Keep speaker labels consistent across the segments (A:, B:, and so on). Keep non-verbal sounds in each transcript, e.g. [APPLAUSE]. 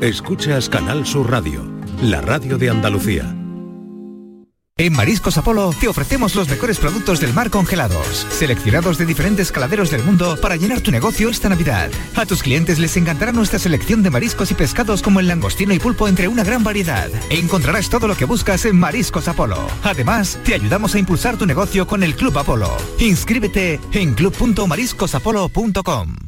A: Escuchas Canal Sur Radio, la radio de Andalucía.
B: En Mariscos Apolo te ofrecemos los mejores productos del mar congelados, seleccionados de diferentes caladeros del mundo para llenar tu negocio esta Navidad. A tus clientes les encantará nuestra selección de mariscos y pescados como el langostino y pulpo entre una gran variedad. Encontrarás todo lo que buscas en Mariscos Apolo. Además, te ayudamos a impulsar tu negocio con el Club Apolo. Inscríbete en club.mariscosapolo.com.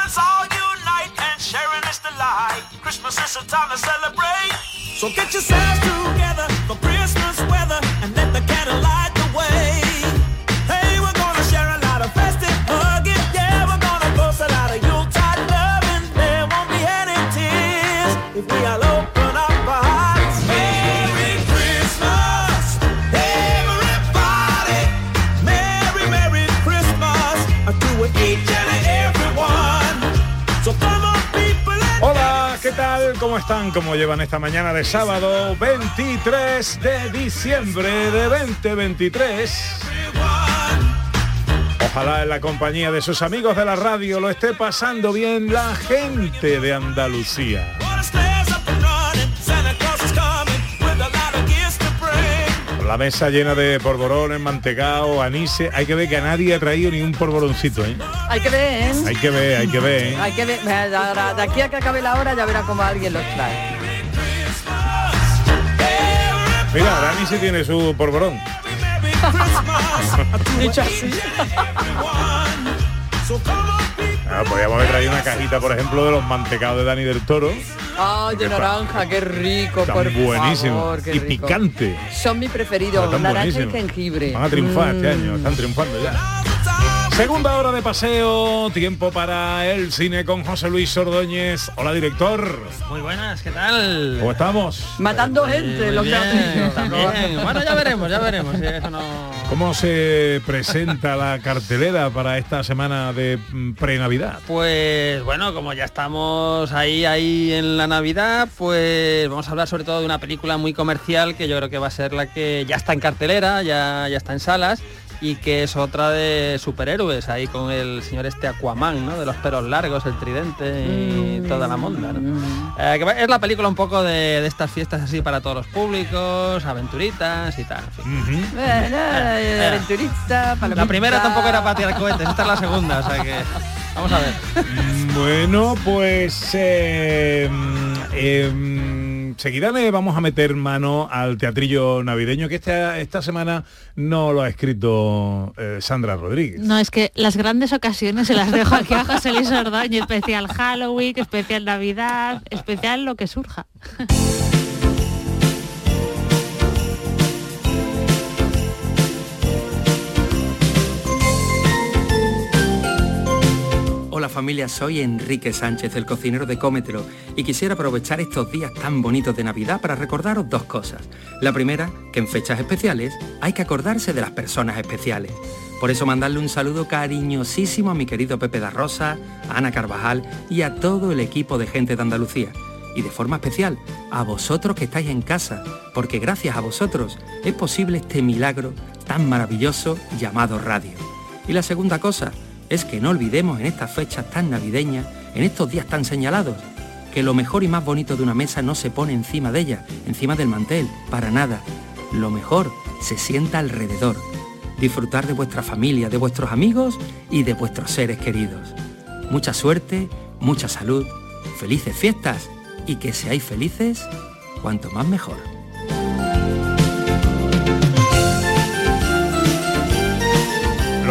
C: Well, it's all unite and sharing is the light. Christmas is a time to celebrate. So get yourselves together for Christmas weather and let the candle light the way.
D: Están? ¿Cómo llevan esta mañana de sábado 23 de diciembre de 2023? Ojalá en la compañía de sus amigos de la radio lo esté pasando bien la gente de Andalucía. La mesa llena de polvorones, mantecao, anise. Hay que ver que a nadie ha traído ni un polvoroncito, ¿eh?
E: Hay que ver, ¿eh?
D: Hay que ver, hay que ver, ¿eh?
E: Hay que ver. De aquí a que acabe la hora ya verá cómo alguien los trae.
D: Mira, Dani sí tiene su polvorón. [LAUGHS]
E: Dicho así.
D: Ah, podríamos haber traído una cajita, por ejemplo, de los mantecados de Dani del Toro.
E: Ay, de naranja, qué rico, por
D: buenísimo.
E: favor, qué
D: y
E: rico.
D: picante.
E: Son mis preferidos, naranja y jengibre.
D: Van a triunfar este
E: Mm.
D: año, están triunfando ya. Segunda hora de paseo, tiempo para el cine con José Luis Ordóñez. Hola, director.
F: Muy buenas, ¿qué tal?
D: ¿Cómo estamos?
E: Matando gente, lo
F: bien, también. Bueno, ya veremos, ya veremos. si eso no...
D: ¿Cómo se presenta la cartelera para esta semana de mm, pre-Navidad?
F: Pues bueno, como ya estamos ahí, ahí en la Navidad, pues vamos a hablar sobre todo de una película muy comercial que yo creo que va a ser la que ya está en cartelera, ya, ya está en salas y que es otra de superhéroes, ahí con el señor este Aquaman, ¿no? De los pelos largos, el tridente y toda la monda, ¿no? Eh, que es la película un poco de, de estas fiestas así para todos los públicos, aventuritas y tal. en fin.
E: Eh, eh, aventurista,
F: La primera tampoco era para tirar cohetes, esta es la segunda, o sea que vamos a ver.
D: Bueno, pues eh, mm, eh, mm, seguida le vamos a meter mano al teatrillo navideño que esta, esta semana no lo ha escrito eh, Sandra Rodríguez.
G: No, es que las grandes ocasiones se las dejo aquí a José Luis Ordóñez, especial Halloween, especial Navidad, especial lo que surja.
H: Familia, soy Enrique Sánchez, el cocinero de Cómetelo, y quisiera aprovechar estos días tan bonitos de Navidad para recordaros dos cosas. La primera, que en fechas especiales hay que acordarse de las personas especiales. Por eso mandarle un saludo cariñosísimo a mi querido Pepe da Rosa, a Ana Carvajal y a todo el equipo de gente de Andalucía. Y de forma especial a vosotros que estáis en casa, porque gracias a vosotros es posible este milagro tan maravilloso llamado radio. Y la segunda cosa es que no olvidemos en estas fechas tan navideñas, en estos días tan señalados, que lo mejor y más bonito de una mesa no se pone encima de ella, encima del mantel, para nada. Lo mejor se sienta alrededor. Disfrutar de vuestra familia, de vuestros amigos y de vuestros seres queridos. Mucha suerte, mucha salud, felices fiestas y que seáis felices cuanto más mejor.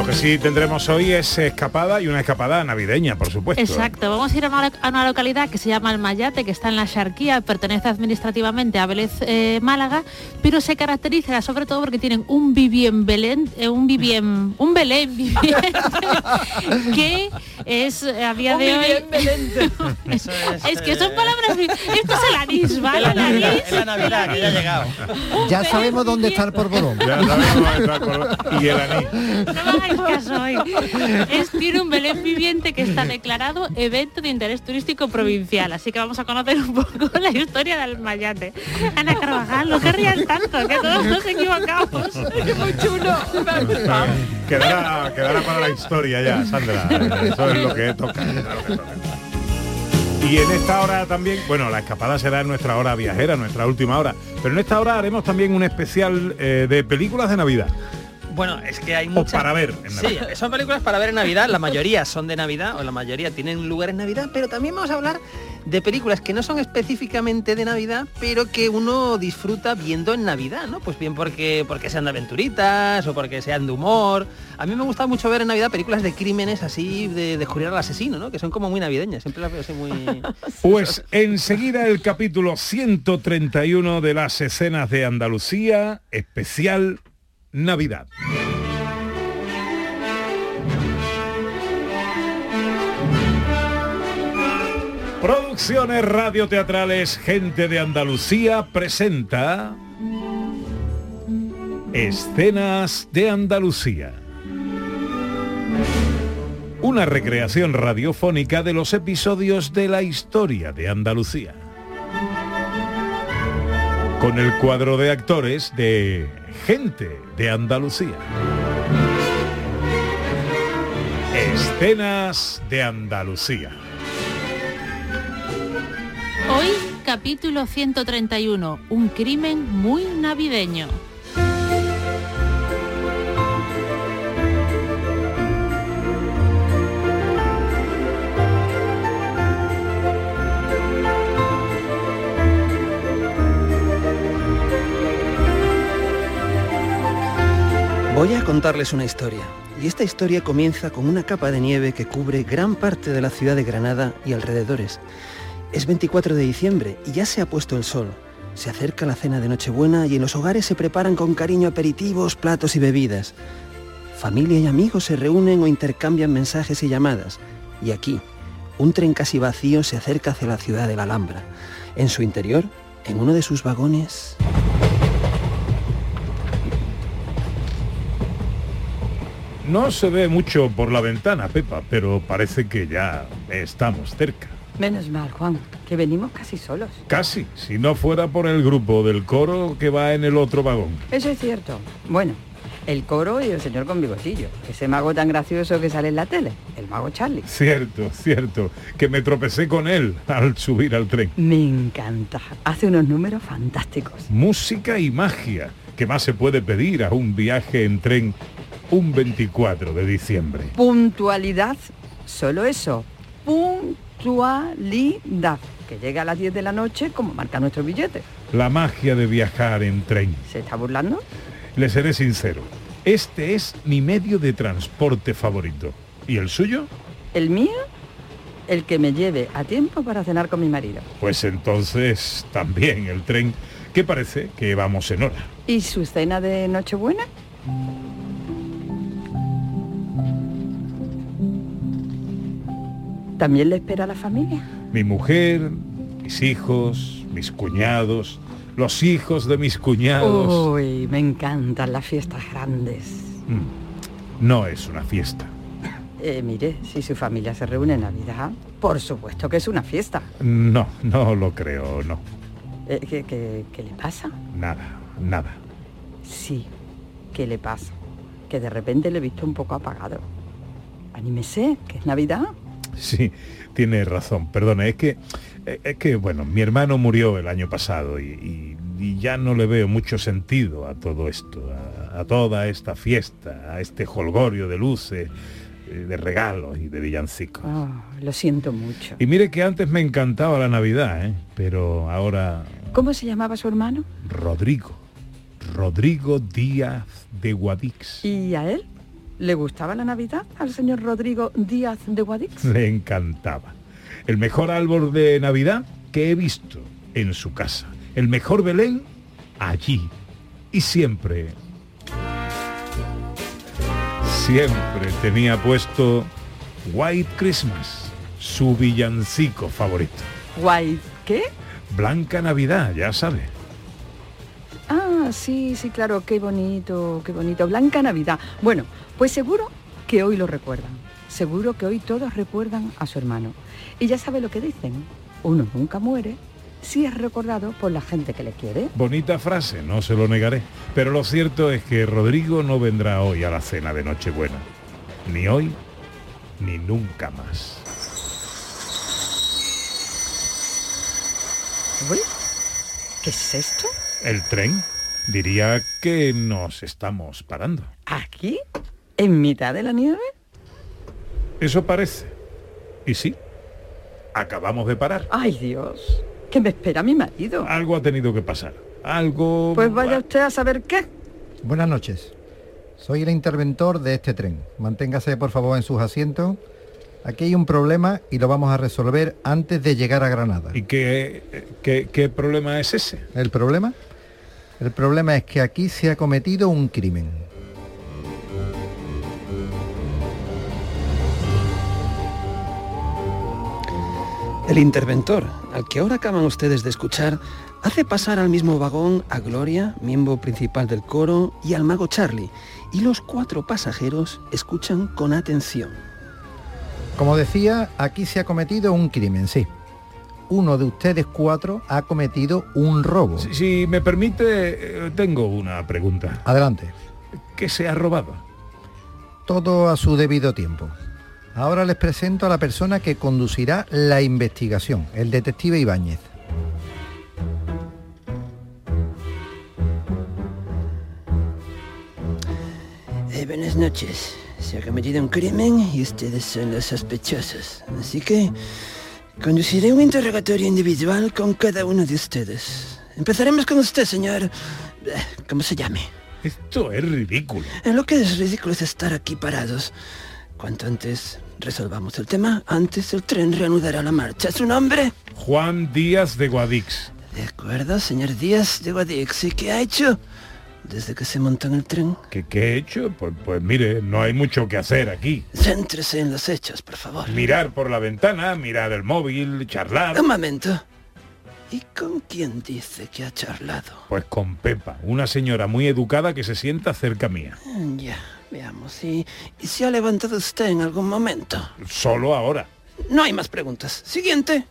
D: Que sí tendremos hoy es escapada y una escapada navideña, por supuesto.
G: Exacto, vamos a ir a una, a una localidad que se llama Almayate, que está en la Xarquía, pertenece administrativamente a Vélez eh, Málaga, pero se caracteriza sobre todo porque tienen un vivien Belén, eh, un vivien, [LAUGHS] un Belén viviente, que es eh, a día
E: Un
G: de hoy. [LAUGHS]
F: es,
G: Es que son palabras. Esto es el anís, ¿vale? El
F: Navidad,
G: anís.
F: es la Navidad, que ya ha llegado.
I: Ya sabemos dónde está el porborón.
D: Ya sabemos, está con- y el anís.
G: No caso hoy. Es, tiene un Belén viviente que está declarado evento de interés turístico provincial. Así que vamos a conocer un poco [LAUGHS] la historia del Mayate. Ana Carvajal, no querrían tanto, que todos nos equivocamos.
E: Muy chulo.
D: Quedará, quedará para la historia ya, Sandra. Eso es lo que toca. eso es lo que toca. Y en esta hora también, bueno, la escapada será en nuestra hora viajera, nuestra última hora. Pero en esta hora haremos también un especial eh, de películas de Navidad.
F: Bueno, es que hay
D: O
F: muchas...
D: para ver en
F: Sí,
D: Navidad.
F: son películas para ver en Navidad, la mayoría son de Navidad, o la mayoría tienen lugar en Navidad, pero también vamos a hablar de películas que no son específicamente de Navidad, pero que uno disfruta viendo en Navidad, ¿no? Pues bien porque, porque sean de aventuritas o porque sean de humor. A mí me gusta mucho ver en Navidad películas de crímenes así, de descubrir al asesino, ¿no? Que son como muy navideñas, siempre las veo así muy... [LAUGHS]
D: Pues enseguida el capítulo 131 de las escenas de Andalucía, especial Navidad. Producciones radioteatrales Gente de Andalucía presenta Escenas de Andalucía. Una recreación radiofónica de los episodios de la historia de Andalucía. Con el cuadro de actores de Gente de Andalucía. Escenas de Andalucía.
G: Hoy, capítulo 131, un crimen muy navideño.
J: Voy a contarles una historia. Y esta historia comienza con una capa de nieve que cubre gran parte de la ciudad de Granada y alrededores. Es 24 de diciembre y ya se ha puesto el sol. Se acerca la cena de Nochebuena y en los hogares se preparan con cariño aperitivos, platos y bebidas. Familia y amigos se reúnen o intercambian mensajes y llamadas. Y aquí, un tren casi vacío se acerca hacia la ciudad de la Alhambra. En su interior, en uno de sus vagones...
D: No se ve mucho por la ventana, Pepa, pero parece que ya estamos cerca.
E: Menos mal, Juan, que venimos casi solos.
D: Casi, si no fuera por el grupo del coro que va en el otro vagón.
E: Eso es cierto. Bueno, el coro y el señor con bigotillo. Ese mago tan gracioso que sale en la tele. El mago Charlie.
D: Cierto, cierto, que me tropecé con él al subir al tren.
E: Me encanta. Hace unos números fantásticos.
D: Música y magia. ¿Qué más se puede pedir a un viaje en tren un 24 de diciembre?
E: Puntualidad. Solo eso. Puntualidad. Que llega a las 10 de la noche como marca nuestro billete.
D: La magia de viajar en tren.
E: ¿Se está burlando?
D: Le seré sincero. Este es mi medio de transporte favorito. ¿Y el suyo?
E: El mío, el que me lleve a tiempo para cenar con mi marido.
D: Pues entonces también el tren, que parece que vamos en hora.
E: ¿Y su cena de Nochebuena? ¿También le espera a la familia?
D: Mi mujer, mis hijos, mis cuñados, los hijos de mis cuñados.
E: Uy, me encantan las fiestas grandes.
D: Mm, No es una fiesta.
E: Eh, mire, si su familia se reúne en Navidad, por supuesto que es una fiesta.
D: No, no lo creo, no.
E: Eh, ¿qué, qué- qué le pasa?
D: Nada, nada.
E: Sí, ¿qué le pasa? Que de repente le he visto un poco apagado. Anímese, que es Navidad. [LAUGHS]
D: Sí, tiene razón. Perdone, es que, eh, es que, bueno, mi hermano murió el año pasado y, y- y ya no le veo mucho sentido a todo esto, a, a toda esta fiesta, a este holgorio de luces, eh, de regalos y de villancicos.
E: Ah, lo siento mucho.
D: Y mire que antes me encantaba la Navidad, ¿eh? pero ahora
E: ¿Cómo se llamaba su hermano?
D: Rodrigo, Rodrigo Díaz de Guadix.
E: ¿Y a él? ¿Le gustaba la Navidad al señor Rodrigo Díaz de Guadix? [LAUGHS]
D: Le encantaba. El mejor árbol de Navidad que he visto en su casa. El mejor Belén allí. Y siempre, siempre tenía puesto White Christmas, su villancico favorito.
E: Guay, ¿qué?
D: Blanca Navidad, ya sabe.
E: Ah, sí, sí, claro, qué bonito, qué bonito. Blanca Navidad. Bueno, pues seguro que hoy lo recuerdan. Seguro que hoy todos recuerdan a su hermano. Y ya sabe lo que dicen. Uno nunca muere si es recordado por la gente que le quiere.
D: Bonita frase, no se lo negaré. Pero lo cierto es que Rodrigo no vendrá hoy a la cena de Nochebuena. Ni hoy, ni nunca más.
E: Uy, ¿Qué es esto?
D: El tren diría que nos estamos parando.
E: ¿Aquí? ¿En mitad de la nieve?
D: Eso parece. Y sí, acabamos de parar.
E: Ay, Dios. ¿Qué me espera mi marido?
D: Algo ha tenido que pasar. Algo...
E: Pues vaya usted a saber qué.
I: Buenas noches. Soy el interventor de este tren. Manténgase por favor en sus asientos. Aquí hay un problema y lo vamos a resolver antes de llegar a Granada.
D: ¿Y qué, qué, qué problema es ese?
I: ¿El problema? El problema es que aquí se ha cometido un crimen.
J: El interventor, al que ahora acaban ustedes de escuchar, hace pasar al mismo vagón a Gloria, miembro principal del coro, y al mago Charlie, y los cuatro pasajeros escuchan con atención.
I: Como decía, aquí se ha cometido un crimen, sí. Uno de ustedes cuatro ha cometido un robo.
D: Si, si me permite, eh, tengo una pregunta.
I: Adelante.
D: ¿Qué se ha robado?
I: Todo a su debido tiempo. Ahora les presento a la persona que conducirá la investigación, el detective Ibáñez.
J: Eh, buenas noches. Se ha cometido un crimen y ustedes son los sospechosos. Así que conduciré un interrogatorio individual con cada uno de ustedes. Empezaremos con usted, señor. eh, ¿Cómo se llame?
D: Esto es ridículo.
J: Eh, Lo que es ridículo es estar aquí parados. Cuanto antes resolvamos el tema, antes el tren reanudará la marcha. ¿Su nombre?
D: Juan Díaz de Guadix.
J: De acuerdo, señor Díaz de Guadix. ¿Y qué ha hecho desde que se montó en el tren?
D: ¿Qué, qué he hecho? Pues, pues mire, no hay mucho que hacer aquí.
J: Céntrese en los hechos, por favor.
D: Mirar por la ventana, mirar el móvil, charlar.
J: Un momento. ¿Y con quién dice que ha charlado?
D: Pues con Pepa, una señora muy educada que se sienta cerca mía.
J: Ya, veamos. ¿Y, ¿Y se ha levantado usted en algún momento?
D: Solo ahora.
J: No hay más preguntas. Siguiente.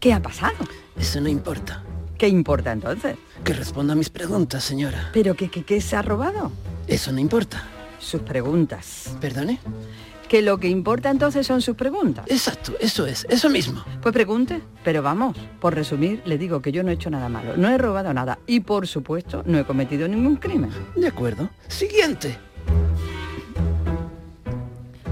E: ¿Qué ha pasado?
J: Eso no importa.
E: ¿Qué importa entonces?
J: Que responda a mis preguntas, señora.
E: ¿Pero qué, qué, qué se ha robado?
J: Eso no importa.
E: Sus preguntas.
J: ¿Perdone?
E: Que lo que importa entonces son sus preguntas.
J: Exacto, eso es, eso mismo.
E: Pues pregunte, pero vamos, por resumir, le digo que yo no he hecho nada malo, no he robado nada y por supuesto no he cometido ningún crimen.
J: De acuerdo. Siguiente.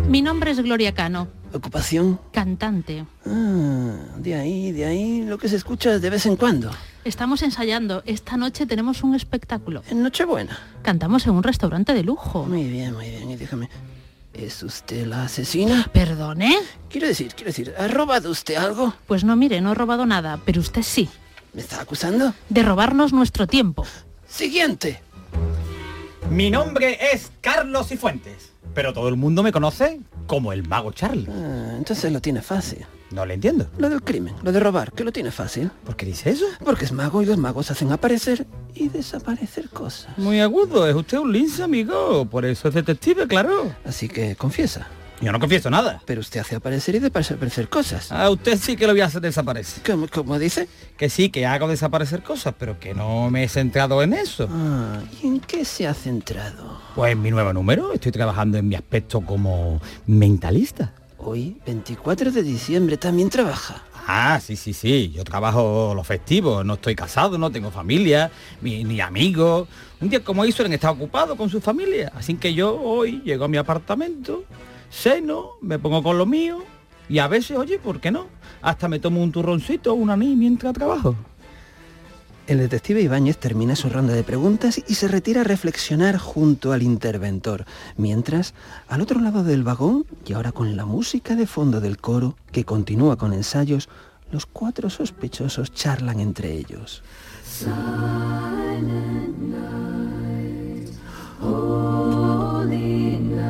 G: Mi nombre es Gloria Cano,
J: Ocupación.
G: cantante.
J: Ah, de ahí, de ahí lo que se escucha de vez en cuando.
G: Estamos ensayando. Esta noche tenemos un espectáculo.
J: En Nochebuena.
G: Cantamos en un restaurante de lujo.
J: Muy bien, muy bien. Y déjame. ¿Es usted la asesina?
G: ¿Perdone?
J: Quiero decir, quiero decir, ¿ha robado usted algo?
G: Pues no, mire, no he robado nada, pero usted sí.
J: ¿Me está acusando?
G: De robarnos nuestro tiempo.
J: Siguiente.
K: Mi nombre es Carlos Cifuentes, pero todo el mundo me conoce como el mago Charlie.
J: Ah, entonces lo tiene fácil.
K: No le entiendo.
J: Lo del crimen, lo de robar, que lo tiene fácil.
K: ¿Por qué dice eso?
J: Porque es mago y los magos hacen aparecer y desaparecer cosas.
K: Muy agudo, es usted un lince, amigo. Por eso es detective, claro.
J: Así que confiesa.
K: Yo no confieso nada.
J: Pero usted hace aparecer y desaparecer cosas.
K: A usted sí que lo voy a hacer desaparecer.
J: ¿Cómo, cómo dice?
K: Que sí, que hago desaparecer cosas, pero que no me he centrado en eso.
J: Ah, ¿y en qué se ha centrado?
K: Pues en mi nuevo número, estoy trabajando en mi aspecto como mentalista.
J: Hoy, 24 de diciembre, también trabaja.
K: Ah, sí, sí, sí. Yo trabajo los festivos, no estoy casado, no tengo familia, ni, ni amigos. Un día como hoy suelen estar ocupados con su familia. Así que yo hoy llego a mi apartamento, ceno, me pongo con lo mío y a veces, oye, ¿por qué no? Hasta me tomo un turroncito o un anís mientras trabajo.
J: El detective Ibáñez termina su ronda de preguntas y se retira a reflexionar junto al interventor, mientras, al otro lado del vagón, y ahora con la música de fondo del coro, que continúa con ensayos, los cuatro sospechosos charlan entre ellos.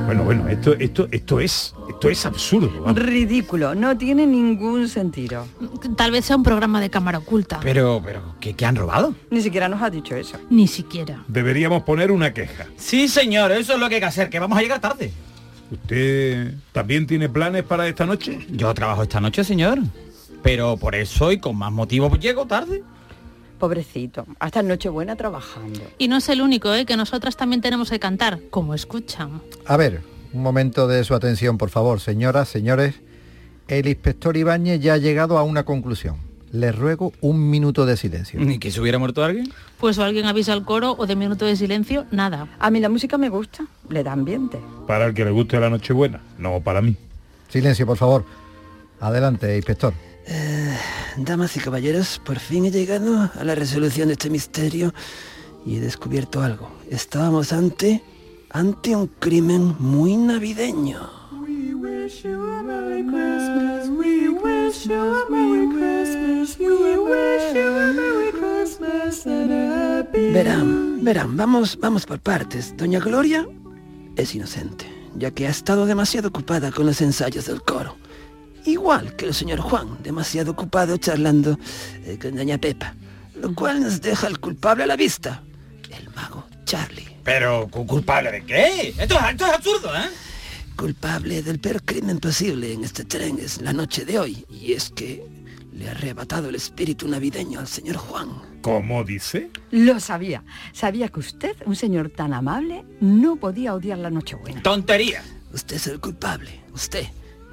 D: Bueno, bueno, esto, esto, esto es, esto es absurdo. vamos.
E: Ridículo, no tiene ningún sentido.
G: Tal vez sea un programa de cámara oculta.
K: Pero, pero, ¿qué, qué han robado?
E: Ni siquiera nos ha dicho eso.
G: Ni siquiera.
D: Deberíamos poner una queja.
K: Sí, señor, eso es lo que hay que hacer, que vamos a llegar tarde.
D: ¿Usted también tiene planes para esta noche?
K: Yo trabajo esta noche, señor. Pero por eso y con más motivo llego tarde.
E: Pobrecito, hasta Nochebuena trabajando.
G: Y no es el único, ¿eh? que nosotras también tenemos que cantar, como escuchan.
I: A ver, un momento de su atención, por favor, señoras, señores. El inspector Ibáñez ya ha llegado a una conclusión. Les ruego un minuto de silencio.
K: ¿Ni que se hubiera muerto alguien?
G: Pues o alguien avisa al coro o de minuto de silencio, nada.
E: A mí la música me gusta, le da ambiente.
D: Para el que le guste la Nochebuena, no para mí.
I: Silencio, por favor. Adelante, inspector.
J: Damas y caballeros, por fin he llegado a la resolución de este misterio y he descubierto algo. Estábamos ante, ante un crimen muy navideño. Verán, verán, vamos, vamos por partes. Doña Gloria es inocente, ya que ha estado demasiado ocupada con los ensayos del coro. Igual que el señor Juan, demasiado ocupado charlando eh, con doña Pepa. Lo cual nos deja al culpable a la vista. El mago Charlie.
K: Pero, ¿cu- ¿culpable de qué? Esto, es- esto es absurdo, ¿eh?
J: Culpable del peor crimen posible en este tren es la noche de hoy. Y es que le ha arrebatado el espíritu navideño al señor Juan.
D: ¿Cómo dice?
E: Lo sabía. Sabía que usted, un señor tan amable, no podía odiar la Nochebuena.
K: Tontería.
J: Usted es el culpable. Usted,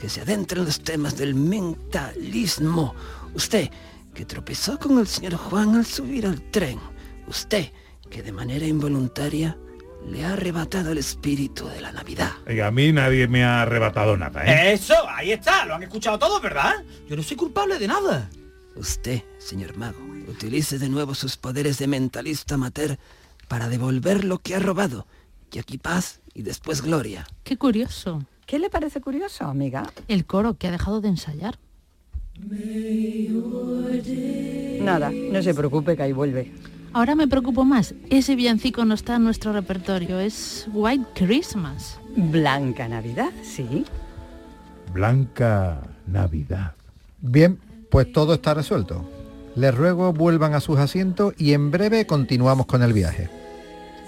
J: que se adentra en los temas del mentalismo. Usted, que tropezó con el señor Juan al subir al tren. Usted, que de manera involuntaria le ha arrebatado el espíritu de la Navidad.
D: Oiga, a mí nadie me ha arrebatado nada, ¿eh?
K: Eso, ahí está, lo han escuchado todos, ¿verdad? Yo no soy culpable de nada.
J: Usted, señor mago, utilice de nuevo sus poderes de mentalista amateur para devolver lo que ha robado. Y aquí paz y después gloria.
G: Qué curioso.
E: ¿Qué le parece curioso, amiga?
G: El coro que ha dejado de ensayar.
E: Nada, no se preocupe que ahí vuelve.
G: Ahora me preocupo más. Ese villancico no está en nuestro repertorio. Es White Christmas.
E: Blanca Navidad, sí.
D: Blanca Navidad.
I: Bien, pues todo está resuelto. Les ruego vuelvan a sus asientos y en breve continuamos con el viaje.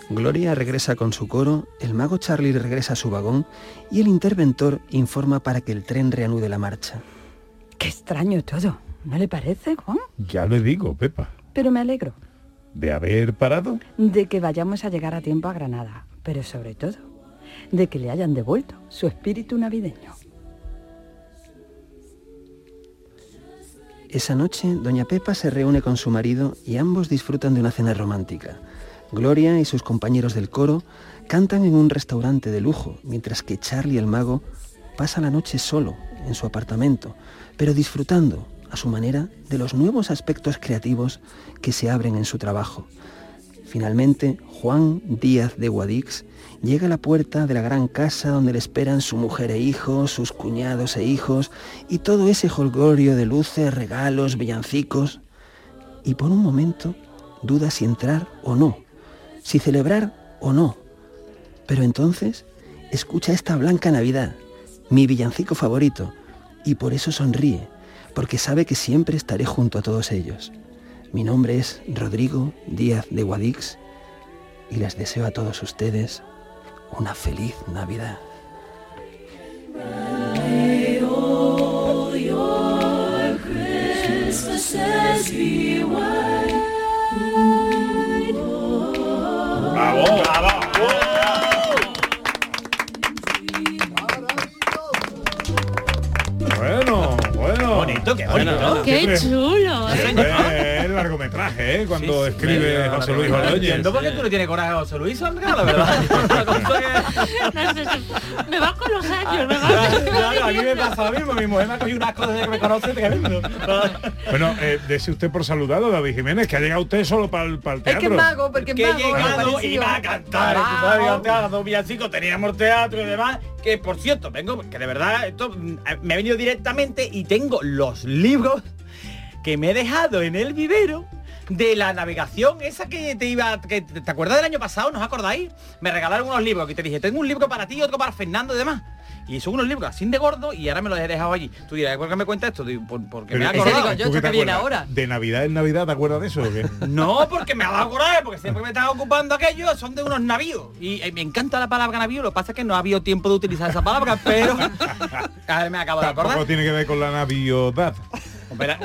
J: Gloria regresa con su coro, el mago Charlie regresa a su vagón y el interventor informa para que el tren reanude la marcha.
E: Qué extraño todo. ¿No le parece, Juan?
D: Ya le digo, Pepa.
E: Pero me alegro
D: ¿De haber parado?
E: de que vayamos a llegar a tiempo a Granada, pero sobre todo de que le hayan devuelto su espíritu navideño.
J: Esa noche, doña Pepa se reúne con su marido y ambos disfrutan de una cena romántica. Gloria y sus compañeros del coro cantan en un restaurante de lujo, mientras que Charlie el mago pasa la noche solo en su apartamento, pero disfrutando a su manera de los nuevos aspectos creativos que se abren en su trabajo. Finalmente, Juan Díaz de Guadix llega a la puerta de la gran casa donde le esperan su mujer e hijos, sus cuñados e hijos y todo ese holgorio de luces, regalos, villancicos. Y por un momento duda si entrar o no, si celebrar o no. Pero entonces escucha esta blanca Navidad, mi villancico favorito, y por eso sonríe, porque sabe que siempre estaré junto a todos ellos. Mi nombre es Rodrigo Díaz de Guadix y les deseo a todos ustedes una feliz Navidad.
D: ¡Bravo! ¡Bravo! Bueno, bueno.
K: Bonito, qué bonito.
G: ¡Qué chulo! ¿eh?
D: Eh, largometraje, ¿eh? Cuando
L: Sí, sí,
D: escribe
L: medio
D: José Luis. Ordóñez.
L: Entiendo por qué tú le tienes coraje a José Luis, Olga, la verdad.
G: No [LAUGHS] sé me va con los años, me va
L: Claro, a mí me pasa lo mismo, mi mujer me ha cogido unas cosas que me conoce tremendo.
D: Bueno, eh, dese usted por saludado, David Jiménez, que ha llegado usted solo para el, para el
E: Es
D: teatro.
E: que es mago, porque es
L: que
E: mago.
L: llegado y iba a cantar,
E: Ah,
L: tú sabes, antes a dos villancicos, teníamos teatro y demás, que por cierto, vengo, que de verdad, esto mm, me he venido directamente y tengo los libros que me he dejado en el vivero de la navegación esa que te iba que te te acuerdas del año pasado ¿nos acordáis? me regalaron unos libros que te dije tengo un libro para ti y otro para Fernando y demás y son unos libros así de gordo y ahora me los he dejado allí tú dirás ¿por qué me cuentas esto? Digo, "Por- porque me ha acordado
D: ¿tú qué te acuerdas? De Navidad en Navidad, ¿te acuerdas de eso o qué? [LAUGHS]
L: no, porque me ha dado coraje, porque siempre me están ocupando aquello, son de unos navíos. Y eh, me encanta la palabra navío, lo que pasa es que no ha habido tiempo de utilizar esa palabra, pero a [LAUGHS] ver, [LAUGHS] me acabo de acordar.
D: tiene que ver con la naviodad.
L: Espera.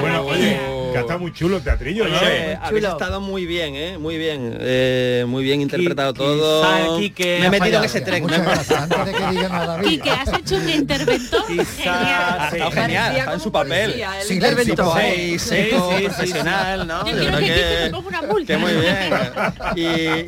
D: Bueno, oye, que está muy chulo el teatrillo, ¿no?
F: Oye, habéis estado muy bien, ¿eh? Muy bien. eh, muy bien interpretado todo.
L: Quique
F: me he
L: ha
F: metido en ese tren.
I: Antes de que diga [LAUGHS] nada,
G: has hecho un interventor genial.
F: Ha estado genial, está en su papel.
E: policía, interventor.
F: Sí, profesional, ¿no?
G: Yo
F: Yo
G: quiero
F: creo
G: que Quique
F: que-
G: me ponga una multa.
F: Que muy bien. [LAUGHS] Y,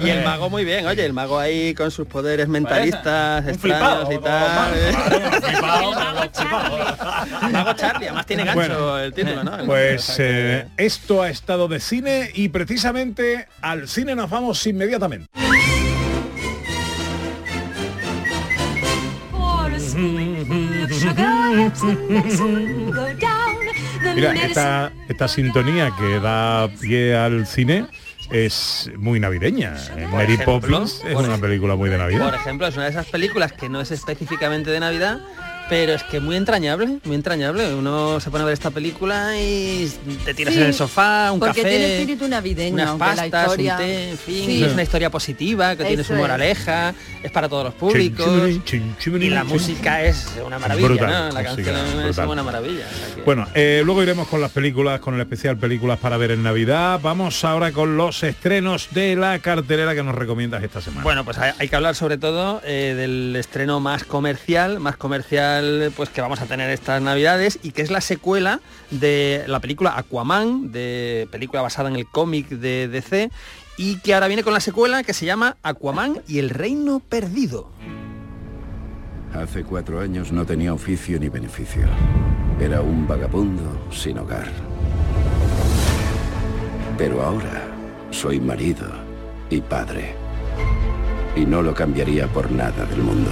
F: y el mago muy bien, oye, el mago ahí con sus poderes mentalistas
L: Un
F: extraños
L: flipado,
F: y tal.
L: o- flipado,
G: El mago Charlie.
F: Mago Charlie, además tiene gancho
D: Bueno,
F: el título, ¿no?
D: Pues eh, esto ha estado de cine y precisamente al cine nos vamos inmediatamente. Mira, esta, esta sintonía que da pie al cine es muy navideña. Eh, Mary
F: ejemplo,
D: Poppins es
F: por
D: una película muy de
F: Por
D: Navidad.
F: ejemplo, es una de esas películas que no es específicamente de Navidad, pero es que muy entrañable, muy entrañable. Uno se pone a ver esta película y te tiras
E: Sí,
F: en el sofá, un
E: porque
F: café,
E: tiene espíritu navideño,
F: unas
E: la
F: pastas,
E: historia-
F: un té, en fin,
E: Sí.
F: es una historia positiva, que tiene su
E: Eso es.
F: moraleja, es para todos los públicos.
D: Chim, chim, chim,
F: Y la música es una maravilla,
D: Brutal,
F: ¿no? La canción es una maravilla. o sea que-
D: Bueno, eh, luego iremos con las películas, con el especial películas para ver en Navidad. Vamos ahora con los estrenos de la cartelera que nos recomiendas esta semana.
F: Bueno, pues hay, hay que hablar sobre todo eh, del estreno más comercial, más comercial pues que vamos a tener estas navidades y que es la secuela de la película Aquaman, de película basada en el cómic de DC y que ahora viene con la secuela que se llama Aquaman y el Reino Perdido.
M: Hace cuatro años no tenía oficio ni beneficio. Era un vagabundo sin hogar. Pero ahora soy marido y padre. Y no lo cambiaría por nada del mundo.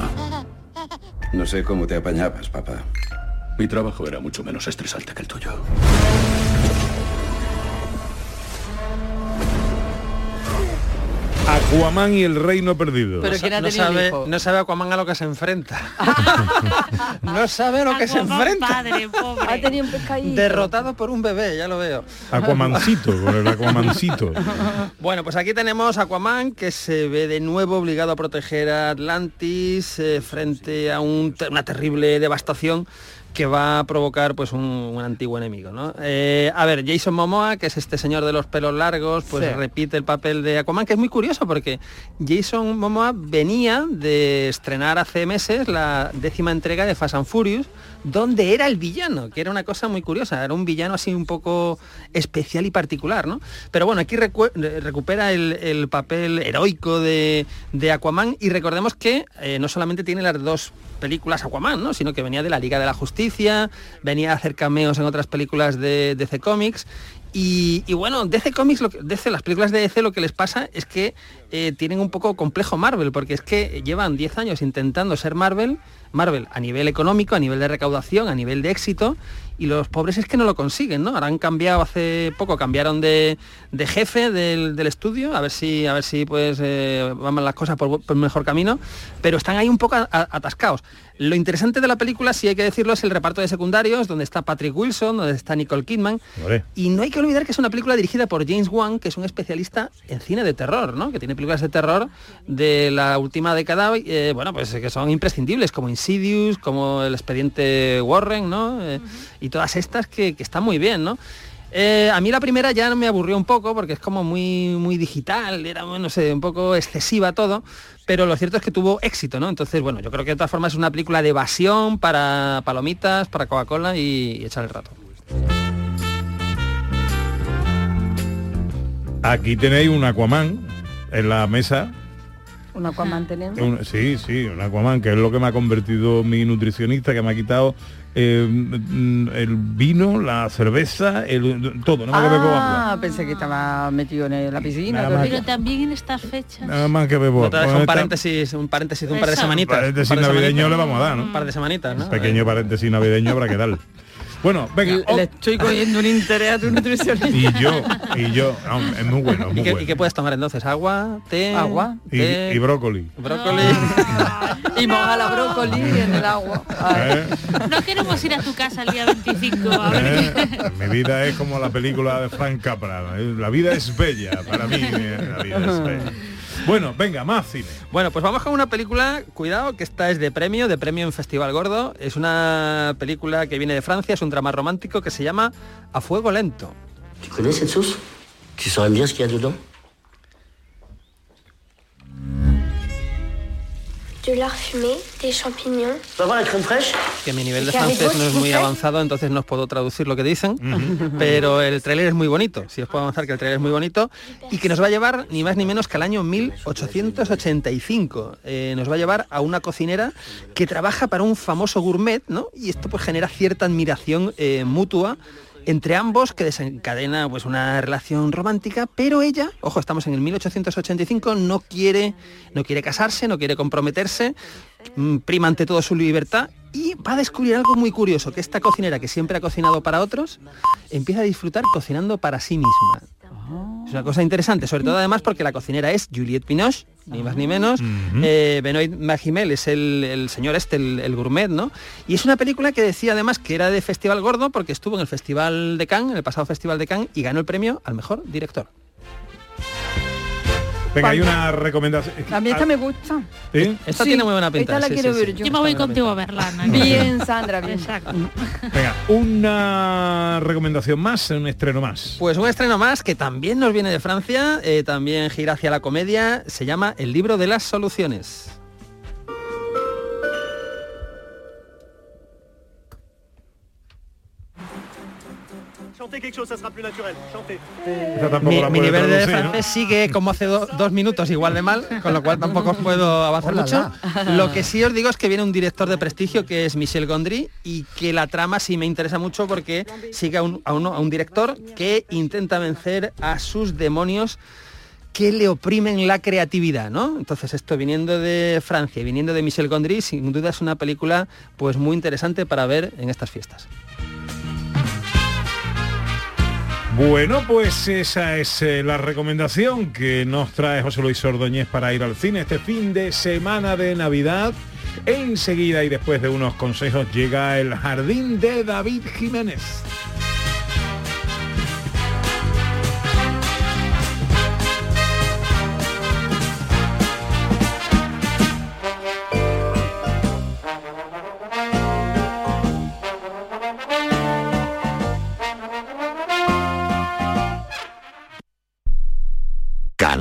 M: No sé cómo te apañabas, papá.
N: Mi trabajo era mucho menos estresante que el tuyo.
D: Aquaman y el Reino Perdido.
E: Pero ¿quién ha
F: no sabe,
E: hijo?
F: no sabe Aquaman a lo que se enfrenta. [LAUGHS] [LAUGHS] no sabe a lo que se enfrenta.
G: padre, pobre.
E: Ha tenido un pescadito.
F: Derrotado por un bebé, ya lo veo.
D: Aquamancito, con el Aquamancito. [LAUGHS]
F: Bueno, pues aquí tenemos Aquaman que se ve de nuevo obligado a proteger a Atlantis eh, frente a un una terrible devastación que va a provocar pues un, un antiguo enemigo, ¿no? Eh, a ver, Jason Momoa, que es este señor de los pelos largos, pues
E: Sí.
F: repite el papel de Aquaman, que es muy curioso porque Jason Momoa venía de estrenar hace meses la décima entrega de Fast and Furious, donde era el villano, que era una cosa muy curiosa, era un villano así un poco especial y particular, ¿no? Pero bueno, aquí recu- re- recupera el, el papel heroico de, de Aquaman y recordemos que eh, no solamente tiene las dos películas Aquaman, ¿no? sino que venía de la Liga de la Justicia, venía a hacer cameos en otras películas de DC Comics y, bueno, DC Comics, lo que, DC, las películas de DC lo que les pasa es que eh, tienen un poco complejo Marvel, porque es que llevan 10 años intentando ser Marvel, Marvel a nivel económico, a nivel de recaudación, a nivel de éxito, y los pobres es que no lo consiguen, ¿no? Ahora han cambiado hace poco, cambiaron de, de jefe del, del estudio, a ver si, a ver si pues eh, van las cosas por, por mejor camino, pero están ahí un poco a- a- atascados. Lo interesante de la película, sí hay que decirlo, es el reparto de secundarios, donde está Patrick Wilson, donde está Nicole Kidman, y no hay que olvidar que es una película dirigida por James Wan, que es un especialista en cine de terror, ¿no? Que tiene películas de terror de la última década, eh, bueno, pues que son imprescindibles, como como el expediente Warren, ¿no? Eh, y todas estas que, que, están muy bien, ¿no? Eh, a mí la primera ya me aburrió un poco porque es como muy, muy digital, era, no sé, un poco excesiva todo, pero lo cierto es que tuvo éxito, ¿no? Entonces, bueno, yo creo que de todas formas es una película de evasión para palomitas, para Coca-Cola y, y echar el rato.
D: Aquí tenéis un Aquaman en la mesa
E: un Aquaman tenemos.
D: Un- sí, sí, un Aquaman, que es lo que me ha convertido mi nutricionista, que me ha quitado eh, mm, el vino, la cerveza, el, todo, nada más que bebo agua.
E: Ah, pensé que estaba metido en la piscina.
G: Pero también en estas fechas.
D: Nada más que bebo
F: No
D: agua.
F: un paréntesis, un paréntesis de un par de semanitas.
D: Paréntesis
F: un par de
D: navideño le vamos a dar, ¿no?
F: Un par de semanitas, ¿no?
D: Pequeño paréntesis navideño habrá que darle. Bueno, venga.
E: Le estoy cogiendo un interés a tu nutricionista. [LAUGHS]
D: Y yo, y yo, no, es muy bueno, es
F: ¿Y qué,
D: bueno.
F: y qué puedes tomar entonces? ¿Agua? ¿Té?
E: Agua.
D: Y,
F: té,
D: y brócoli.
F: brócoli. [LAUGHS]
E: Y moja la brócoli en el agua. Ay.
D: ¿eh?
G: No queremos ir a tu casa el día 25. A ver.
D: ¿Eh? Mi vida es como la película de Frank Capra. La vida es bella. Para mí, eh, la vida es bella. Bueno, venga, más cine.
F: Bueno, pues vamos con una película, cuidado, que esta es de premio, de premio en Festival Gordo. Es una película que viene de Francia, es un drama romántico que se llama A Fuego Lento.
O: Tu saurais me
P: De l'art fumé, des champignons.
O: Voir la crème fraîche
F: Que mi nivel de
P: ¿Y qué haré
F: francés no es muy avanzado, entonces no os puedo traducir lo que dicen, [LAUGHS] pero el tráiler es muy bonito, si os puedo avanzar que el tráiler es muy bonito y que nos va a llevar ni más ni menos que al año 1885. Eh, nos va a llevar a una cocinera que trabaja para un famoso gourmet, ¿no? Y esto pues genera cierta admiración eh, mutua entre ambos que desencadena pues una relación romántica, pero ella, ojo, estamos en el 1885, no quiere no quiere casarse, no quiere comprometerse, mm, prima ante todo su libertad y va a descubrir algo muy curioso, que esta cocinera que siempre ha cocinado para otros, empieza a disfrutar cocinando para sí misma. Es una cosa interesante, sobre todo además porque la cocinera es Juliette Binoche, ni más ni menos. Eh, Benoit Magimel es el, el señor este, el, el gourmet, ¿no? Y es una película que decía además que era de Festival Gordo porque estuvo en el Festival de Cannes, en el pasado Festival de Cannes, y ganó el premio al mejor director.
D: Venga, hay una recomendación.
E: A mí esta me gusta.
D: ¿Sí?
F: Esta
E: Sí,
F: tiene muy buena pinta.
E: esta la
F: sí,
E: quiero
F: sí,
E: ver
F: sí.
E: yo.
G: Yo me voy contigo a verla. Ana.
E: Bien, Sandra, bien.
G: Exacto.
D: Venga, una recomendación más, un estreno más.
F: Pues un estreno más que también nos viene de Francia, eh, también gira hacia la comedia, se llama El libro de las soluciones.
Q: Chantez quelque chose, ça sera plus naturel. Chantez.
F: Mi, nivel de francés sigue como hace do- dos minutos igual de mal, con lo cual tampoco os puedo avanzar
I: Hola,
F: mucho. Lo que sí os digo es que viene un director de prestigio que es Michel Gondry y que la trama sí me interesa mucho porque sigue a un, a uno- a un director que intenta vencer a sus demonios que le oprimen la creatividad, ¿no? Entonces esto viniendo de Francia y viniendo de Michel Gondry, sin duda es una película pues muy interesante para ver en estas fiestas.
D: Bueno, pues esa es eh, la recomendación que nos trae José Luis Ordóñez para ir al cine este fin de semana de Navidad. Enseguida y después de unos consejos llega el jardín de David Jiménez.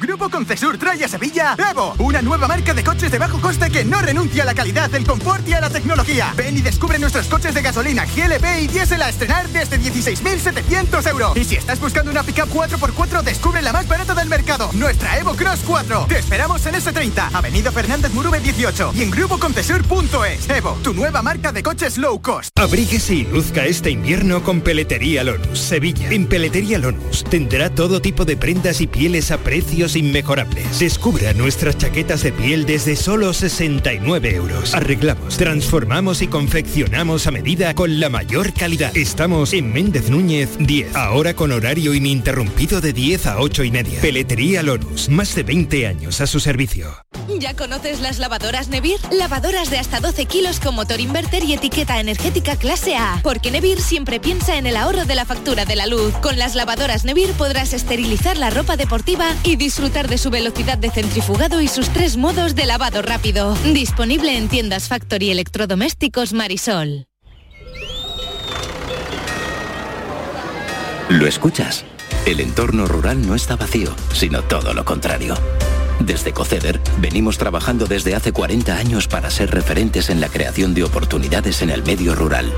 R: Grupo Concesur trae a Sevilla Evo, una nueva marca de coches de bajo coste que no renuncia a la calidad, el confort y a la tecnología. Ven y descubre nuestros coches de gasolina, GLP y diésel a estrenar desde 16.700 euros. Y si estás buscando una pickup 4x4, descubre la más barata del mercado, nuestra Evo Cross 4. Te esperamos en S30, Avenida Fernández Murube 18 y en grupoconcesur.es. Evo, tu nueva marca de coches low cost.
S: Abríguese y luzca este invierno con Peletería Lonus, Sevilla. En Peletería Lonus tendrá todo tipo de prendas y pieles a precios inmejorables. Descubra nuestras chaquetas de piel desde solo 69 euros. Arreglamos, transformamos y confeccionamos a medida con la mayor calidad. Estamos en Méndez Núñez 10, ahora con horario ininterrumpido de 10 a 8 y media. Peletería Lonus, más de 20 años a su servicio.
T: ¿Ya conoces las lavadoras Nevir? Lavadoras de hasta 12 kilos con motor inverter y etiqueta energética clase A. Porque Nevir siempre piensa en el ahorro de la factura de la luz. Con las lavadoras Nevir podrás esterilizar la ropa deportiva y disfrutar disfrutar de su velocidad de centrifugado y sus tres modos de lavado rápido. Disponible en tiendas Factory Electrodomésticos Marisol.
U: ¿Lo escuchas? El entorno rural no está vacío, sino todo lo contrario. Desde Coceder venimos trabajando desde hace 40 años para ser referentes en la creación de oportunidades en el medio rural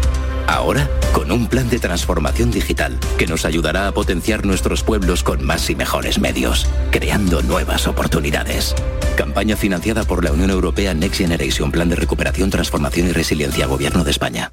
U: Ahora, con un plan de transformación digital que nos ayudará a potenciar nuestros pueblos con más y mejores medios, creando nuevas oportunidades. Campaña financiada por la Unión Europea Next Generation Plan de Recuperación, Transformación y Resiliencia Gobierno de España.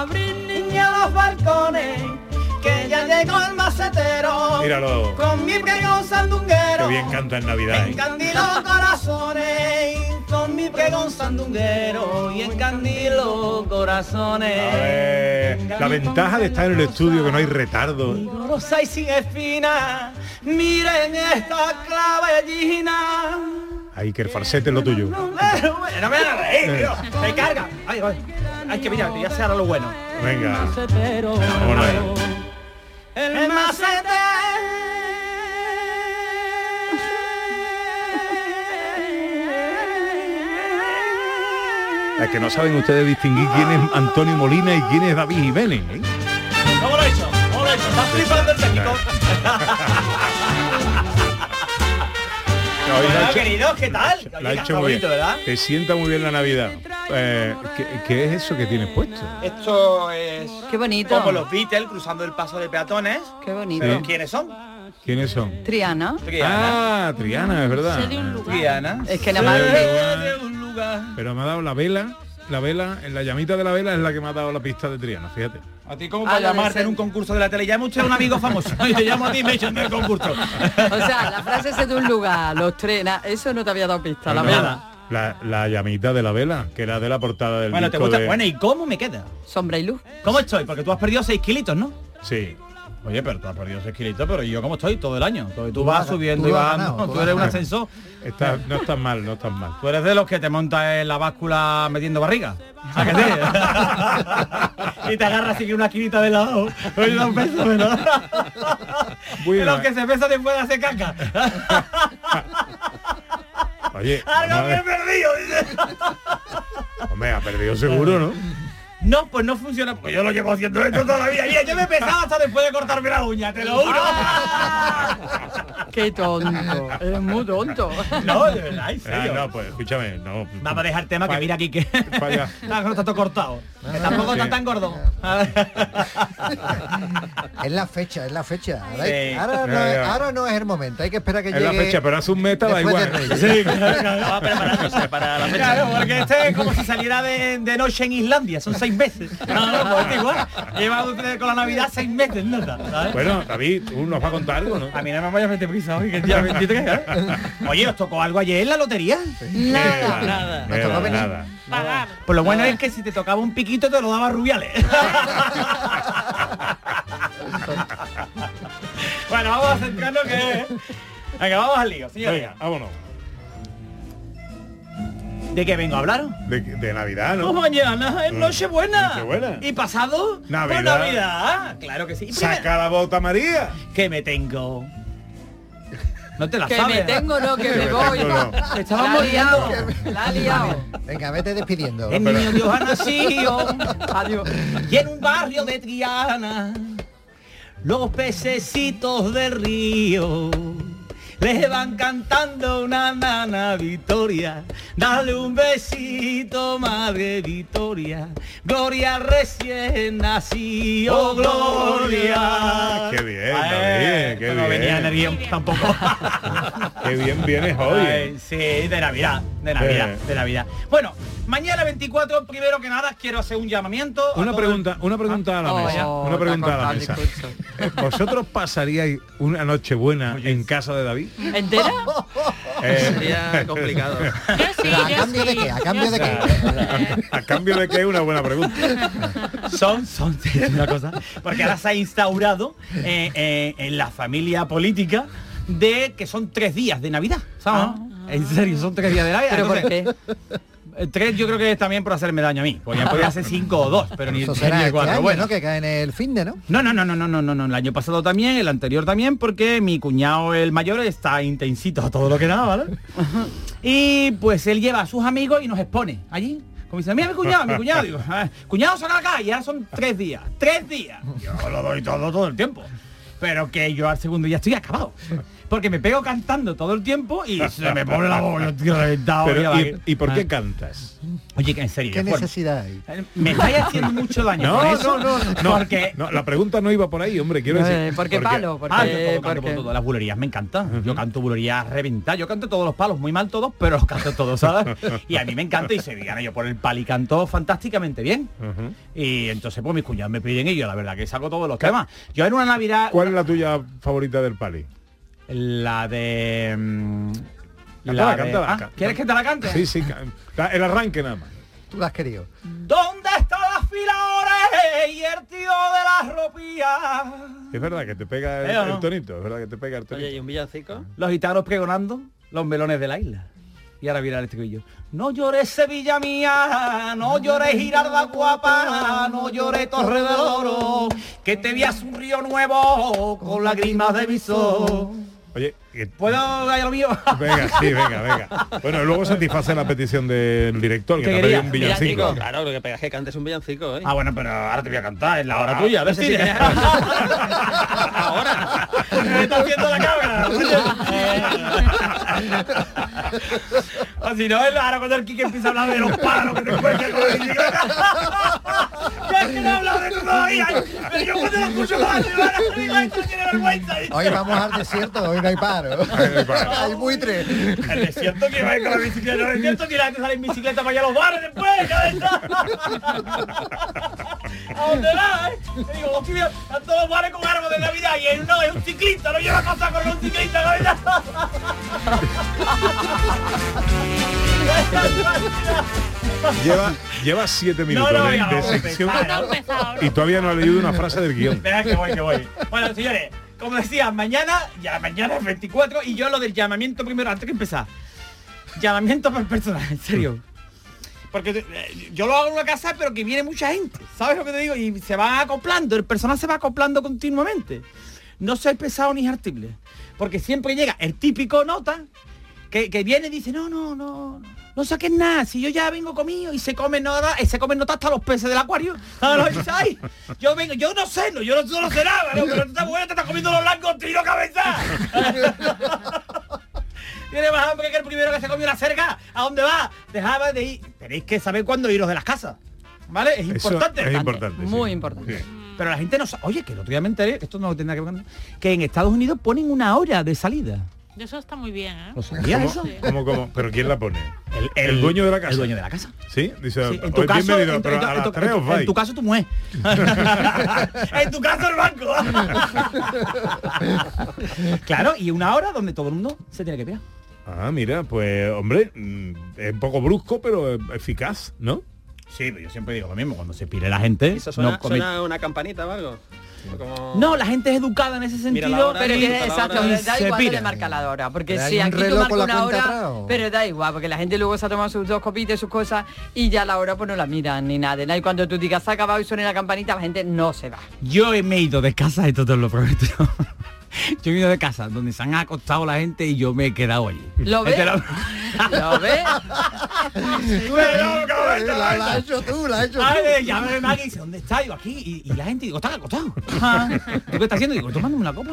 L: Abrir niña los balcones, que ya llegó el macetero.
D: Míralo.
L: Con mi pregón sandunguero.
D: Qué bien canta en Navidad. ¿eh?
L: Encandilo [LAUGHS] corazones, con mi pregón sandunguero y encandilo corazones.
D: Eh, la ventaja de estar en el estudio que no hay retardo.
L: Y sin espina, miren esta clavellina.
D: Ahí que el falsete es lo tuyo.
L: No me hagas reír, tío. Se carga. Ay, ay. Ay, que mira, ya se hará lo bueno.
D: Venga. Vámonos.
L: El
D: Es que no saben ustedes distinguir quién es Antonio Molina y quién es David Jiménez. ¿eh?
L: ¿Cómo lo he hecho? ¿Cómo lo he hecho? ¿Estás flipando el técnico? [LAUGHS] [LAUGHS] Hola, queridos, ¿qué tal?
D: Lo ha
L: Oye,
D: hecho
L: está
D: muy
L: bonito,
D: bien.
L: ¿verdad?
D: Te sienta muy bien la Navidad. Eh, ¿qué, qué es eso que tienes puesto?
L: Esto es
E: Qué bonito.
L: como los Beatles cruzando el paso de peatones.
E: Qué bonito.
L: Pero. ¿quiénes son?
D: ¿Quiénes son?
E: Triana.
D: Ah, Triana, es verdad.
L: Triana.
E: Es que nada más
D: Pero me ha dado la vela, la vela, en la llamita de la vela es la que me ha dado la pista de Triana, fíjate.
L: ¿A ti cómo
E: Ah,
L: para
E: de
L: llamarte en un concurso de la tele? Llama usted a un amigo famoso. [LAUGHS] Y te llamo a ti y me [LAUGHS] echan del concurso.
E: O sea, la frase es de un lugar, los tres, na- eso no te había dado pista, la verdad.
D: no, La, la llamita de la vela, que era de la portada del
L: Bueno, ¿te
D: disco
L: gusta?
D: de-
L: Bueno, ¿y cómo me queda?
E: Sombra y luz.
L: ¿Cómo estoy? Porque tú has perdido 6 kilitos, ¿no?
D: Sí.
L: Oye, pero tú has perdido 6 kilitos, pero ¿y yo cómo estoy todo el año? Tú
D: Tú
L: vas subiendo
D: tú
L: y vas...
D: ganado,
L: tú eres un ascensor.
D: Está- no estás mal, no estás mal.
L: Tú eres de los que te montas en la báscula metiendo barriga. ¿A que sí? [LAUGHS] y te agarras así que una quinita de lado. Oye, los que se besan después de hacer caca.
D: Oye,
L: Algo me he perdido, dice.
D: Hombre, ha perdido seguro, ¿no?
L: No, pues no funciona. Pues yo lo llevo haciendo esto toda la vida. Mira, yo me he pesado hasta después de cortarme la uña, te lo juro.
E: Qué tonto, eres muy tonto.
L: No, de verdad, en
D: Ah, no, pues escúchame, no.
L: Vamos a dejar tema que mira aquí que
D: Vaya. [LAUGHS]
L: Ah, no está todo cortado. Que tampoco está tan gordo. [LAUGHS]
I: Es la fecha, es la fecha. Ahora,
L: Sí.
I: ahora no, es, ahora no es el momento, hay que esperar que
D: Es
I: llegue.
D: la fecha, pero hace un mes estaba
I: después
D: igual. Sí, [LAUGHS]
L: Va preparándose para la fecha. Claro, porque este es como si saliera de, de noche en Islandia, son seis meses. No, no, pues es igual. Lleva usted con la Navidad seis meses, ¿no? ¿Sabes?
D: Bueno, David, tú nos vas a contar algo, ¿no?
L: A mí no me vaya a meter prisa hoy, que ya bendito que es. Oye, ¿os tocó algo ayer en la lotería?
E: Nada.
L: Nada.
D: Me tocó nada.
L: Pues lo bueno es que si te tocaba un piquito te lo daba Rubiales. [LAUGHS] bueno, vamos a centrarnos que... Venga, vamos al lío, señores.
D: Venga, vámonos.
L: ¿De qué vengo a hablar?
D: De, de Navidad,
L: Pues
D: ¿no?
L: mañana es Nochebuena.
D: Nochebuena.
L: ¿Y pasado?
D: Navidad.
L: Pues Navidad. Claro que sí. Y
D: Saca la bota María.
L: Que me tengo. No te la
E: Que
L: sabes.
E: me tengo, no, que me voy.
L: Te estabas
E: La ha liado,
L: muriendo.
E: la ha liado.
I: Venga, vete despidiendo.
L: El niño Dios ha nacido [LAUGHS]
E: Adiós.
L: y en un barrio de Triana los pececitos del río le van cantando una nana Victoria. Dale un besito, madre Victoria. Gloria recién nació, Gloria.
D: Qué bien, David, qué
L: no venía en el
D: bien.
L: tampoco.
D: Qué bien vienes hoy.
L: Ay, sí, de Navidad, de Navidad,
D: Eh.
L: de Navidad. Bueno, mañana 24, primero que nada, quiero hacer un llamamiento.
D: Una pregunta, una pregunta a la
L: Oh,
D: mesa.
L: oh,
D: Una pregunta a la mesa. ¿Vosotros pasaríais una noche buena en casa de David?
E: ¿Entera? [LAUGHS]
D: Eh,
F: Sería [LAUGHS] complicado.
I: ¿Pero a cambio de qué? ¿A cambio de qué? [LAUGHS]
D: ¿A cambio de qué? Una buena pregunta.
L: son, son es una cosa, porque ahora se ha instaurado eh, eh, en la familia política de que son tres días de Navidad, ¿sabes? En serio, son tres días de Navidad.
E: ¿Pero por
L: eh, Tres yo creo que es también por hacerme daño a mí. Porque podría ser cinco o dos, pero ni,
I: Eso
L: ni
I: será
L: el
I: este
L: cuatro.
I: año,
L: Bueno.
I: ¿no? Que cae en el fin de, ¿no?
L: No, no, no, no, no, no, no, no. El año pasado también, el anterior también, porque mi cuñado, el mayor, está intensito a todo lo que da, ¿vale? Y pues él lleva a sus amigos y nos expone allí. Como dice, mira mi cuñado, mi cuñado. Digo, "Ah, cuñado, saca acá. Y ahora son tres días. Tres días. Yo lo doy todo, todo el tiempo. Pero que yo al segundo día estoy acabado. Porque me pego cantando todo el tiempo y se me pone la voz.
D: Pero, ¿y, y por qué
L: Ah.
D: cantas?
L: Oye, que en serio.
I: ¿Qué necesidad hay?
L: me estáis haciendo mucho daño
D: No, no,
L: eso.
D: no, no,
L: Porque
D: no, la pregunta no iba por ahí, hombre, quiero decir.
E: Eh, ¿Por qué palo? Porque,
L: Ah, yo todo canto
E: porque-
L: por todo. Las bulerías me encantan. Yo canto bulerías reventar. Yo canto todos los palos, muy mal todos, pero los canto todos, ¿sabes? [LAUGHS] y a mí me encanta y se gana yo por el pal y canto fantásticamente bien. Y entonces pues mis cuñados me piden y yo la verdad que saco todos los temas. Yo en una Navidad...
D: ¿Cuál es la tuya favorita del pali?
L: La de... mm,
D: Cántala,
L: de-
D: cántala,
L: Ah, ¿Quieres que te la cante?
D: Sí, sí, el arranque nada más.
I: Tú la has querido.
L: ¿Dónde están las filadores y el tío de las ropías?
D: Es verdad que te pega el,
L: ¿Eh no?
D: el tonito, es verdad que te pega el tonito.
F: Oye, ¿y un villancico?
L: Los gitanos pregonando los melones de la isla. Y ahora viene el estribillo. No llores Sevilla mía, no llores Girarda guapa, no llores Torre del Oro, que te vías un río nuevo con lágrimas de visor.
D: Oye, que-
L: ¿Puedo gallo lo mío?
D: venga, sí, venga, venga. [LAUGHS] Bueno, luego satisface la petición del director, que
L: ¿Qué
D: te pedido un villancico.
F: Claro, lo que pega es que cantes un villancico, ¿eh?
L: Ah, bueno, pero ahora te voy a cantar, es la hora
D: Ah,
L: tuya.
F: ese sí, [LAUGHS]
L: Ahora. Me está haciendo la cabra. [LAUGHS] o si no, es ahora cuando el Kike empieza a hablar de los palos que te encuentras con la bicicleta. Ya es que no he hablado de eso todavía. Pero yo cuando lo escucho más, me van a salir esto tiene vergüenza.
I: Hoy vamos al desierto, hoy no hay paro. hay [LAUGHS] buitre.
L: El desierto que va a ir con la bicicleta, el desierto que la gente sale en bicicleta para allá a los bares después, ya está. [LAUGHS] ¿A dónde va, eh? Digo, hostia, están todos los bares con árboles de Navidad y él no, es un ciclista, no lleva cosa con un ciclista, Navidad. [LAUGHS]
D: Lleva, lleva siete minutos
L: no,
D: de, sección y todavía no ha leído una frase del guion.
L: Espera que voy, que voy. Bueno, señores, como decía, mañana, ya mañana es 24 y yo lo del llamamiento primero, antes que empezar. Llamamiento para el personal, en serio. Porque eh, yo lo hago en una casa, pero que viene mucha gente. ¿Sabes lo que te digo? Y se va acoplando, el personal se va acoplando continuamente. No soy pesado ni hartible. Porque siempre llega el típico nota que, que viene y dice, no, no, no, no saques nada, si yo ya vengo comido y se come nada, eh, se come nota hasta los peces del acuario. [LAUGHS] "Ay, yo vengo, yo no sé, no, yo no, no sé nada, ¿no? pero esta mujer te está comiendo los blancos, tiro cabeza. [LAUGHS] Tiene más hambre que el primero que se comió una cerca. ¿A dónde va? Dejaba de ir. Tenéis que saber cuándo iros de las casas. ¿Vale? Es
D: Eso
L: importante.
D: es importante, sí.
E: Muy importante.
D: Sí.
L: Pero la gente no sabe. Oye, que el otro día me enteré, esto no tendrá que ver con que en Estados Unidos ponen una hora de salida.
G: Eso está muy bien, ¿eh?
L: ¿Lo sabías
D: ¿Cómo,
L: eso?
D: cómo, cómo? ¿Pero quién la pone? El, dueño de la casa.
L: El dueño de la casa.
D: Sí, dice,
L: Sí, en tu
D: "Hoy
L: caso,
D: bienvenido,
L: en tu-
D: pero
L: en tu-
D: a
L: en
D: las
L: tu-
D: tres os
L: en
D: vais".
L: tu caso tu mujer. [LAUGHS] en tu caso el banco. [LAUGHS] claro, y una hora donde todo el mundo se tiene que pillar.
D: Ah, mira, pues hombre, mm, es un poco brusco, pero eficaz, ¿no?
L: Sí, pero yo siempre digo lo mismo, cuando se pire la gente.
F: ¿Eso suena,
L: no, come-
F: suena una campanita o algo? Como-
L: No, la gente es educada en ese sentido.
F: hora,
E: Pero
L: y-
E: que exacto, da
L: se
E: igual
L: pira.
E: de marcar la hora, porque si aquí tú marcas una hora, pero da igual, porque la gente luego se ha tomado sus dos copitas, sus cosas y ya la hora pues no la miran ni nada. ¿no? Y cuando tú digas se ha acabado y suene la campanita, la gente no se va.
L: Yo me he ido de casa, esto te lo prometo. [LAUGHS] Yo he ido de casa donde se han acostado la gente y yo me he quedado allí.
E: ¿Lo ves?
L: Este lo- [LAUGHS]
E: ¿Lo ves? [LAUGHS]
I: La, la has hecho tú, la has hecho
L: Ay,
I: tú.
L: llama Maggie y dice, ¿dónde está? Digo, aquí. Y, y la gente, digo, está acostado. Ah, ¿Tú qué estás haciendo? Digo, tomándome una copa.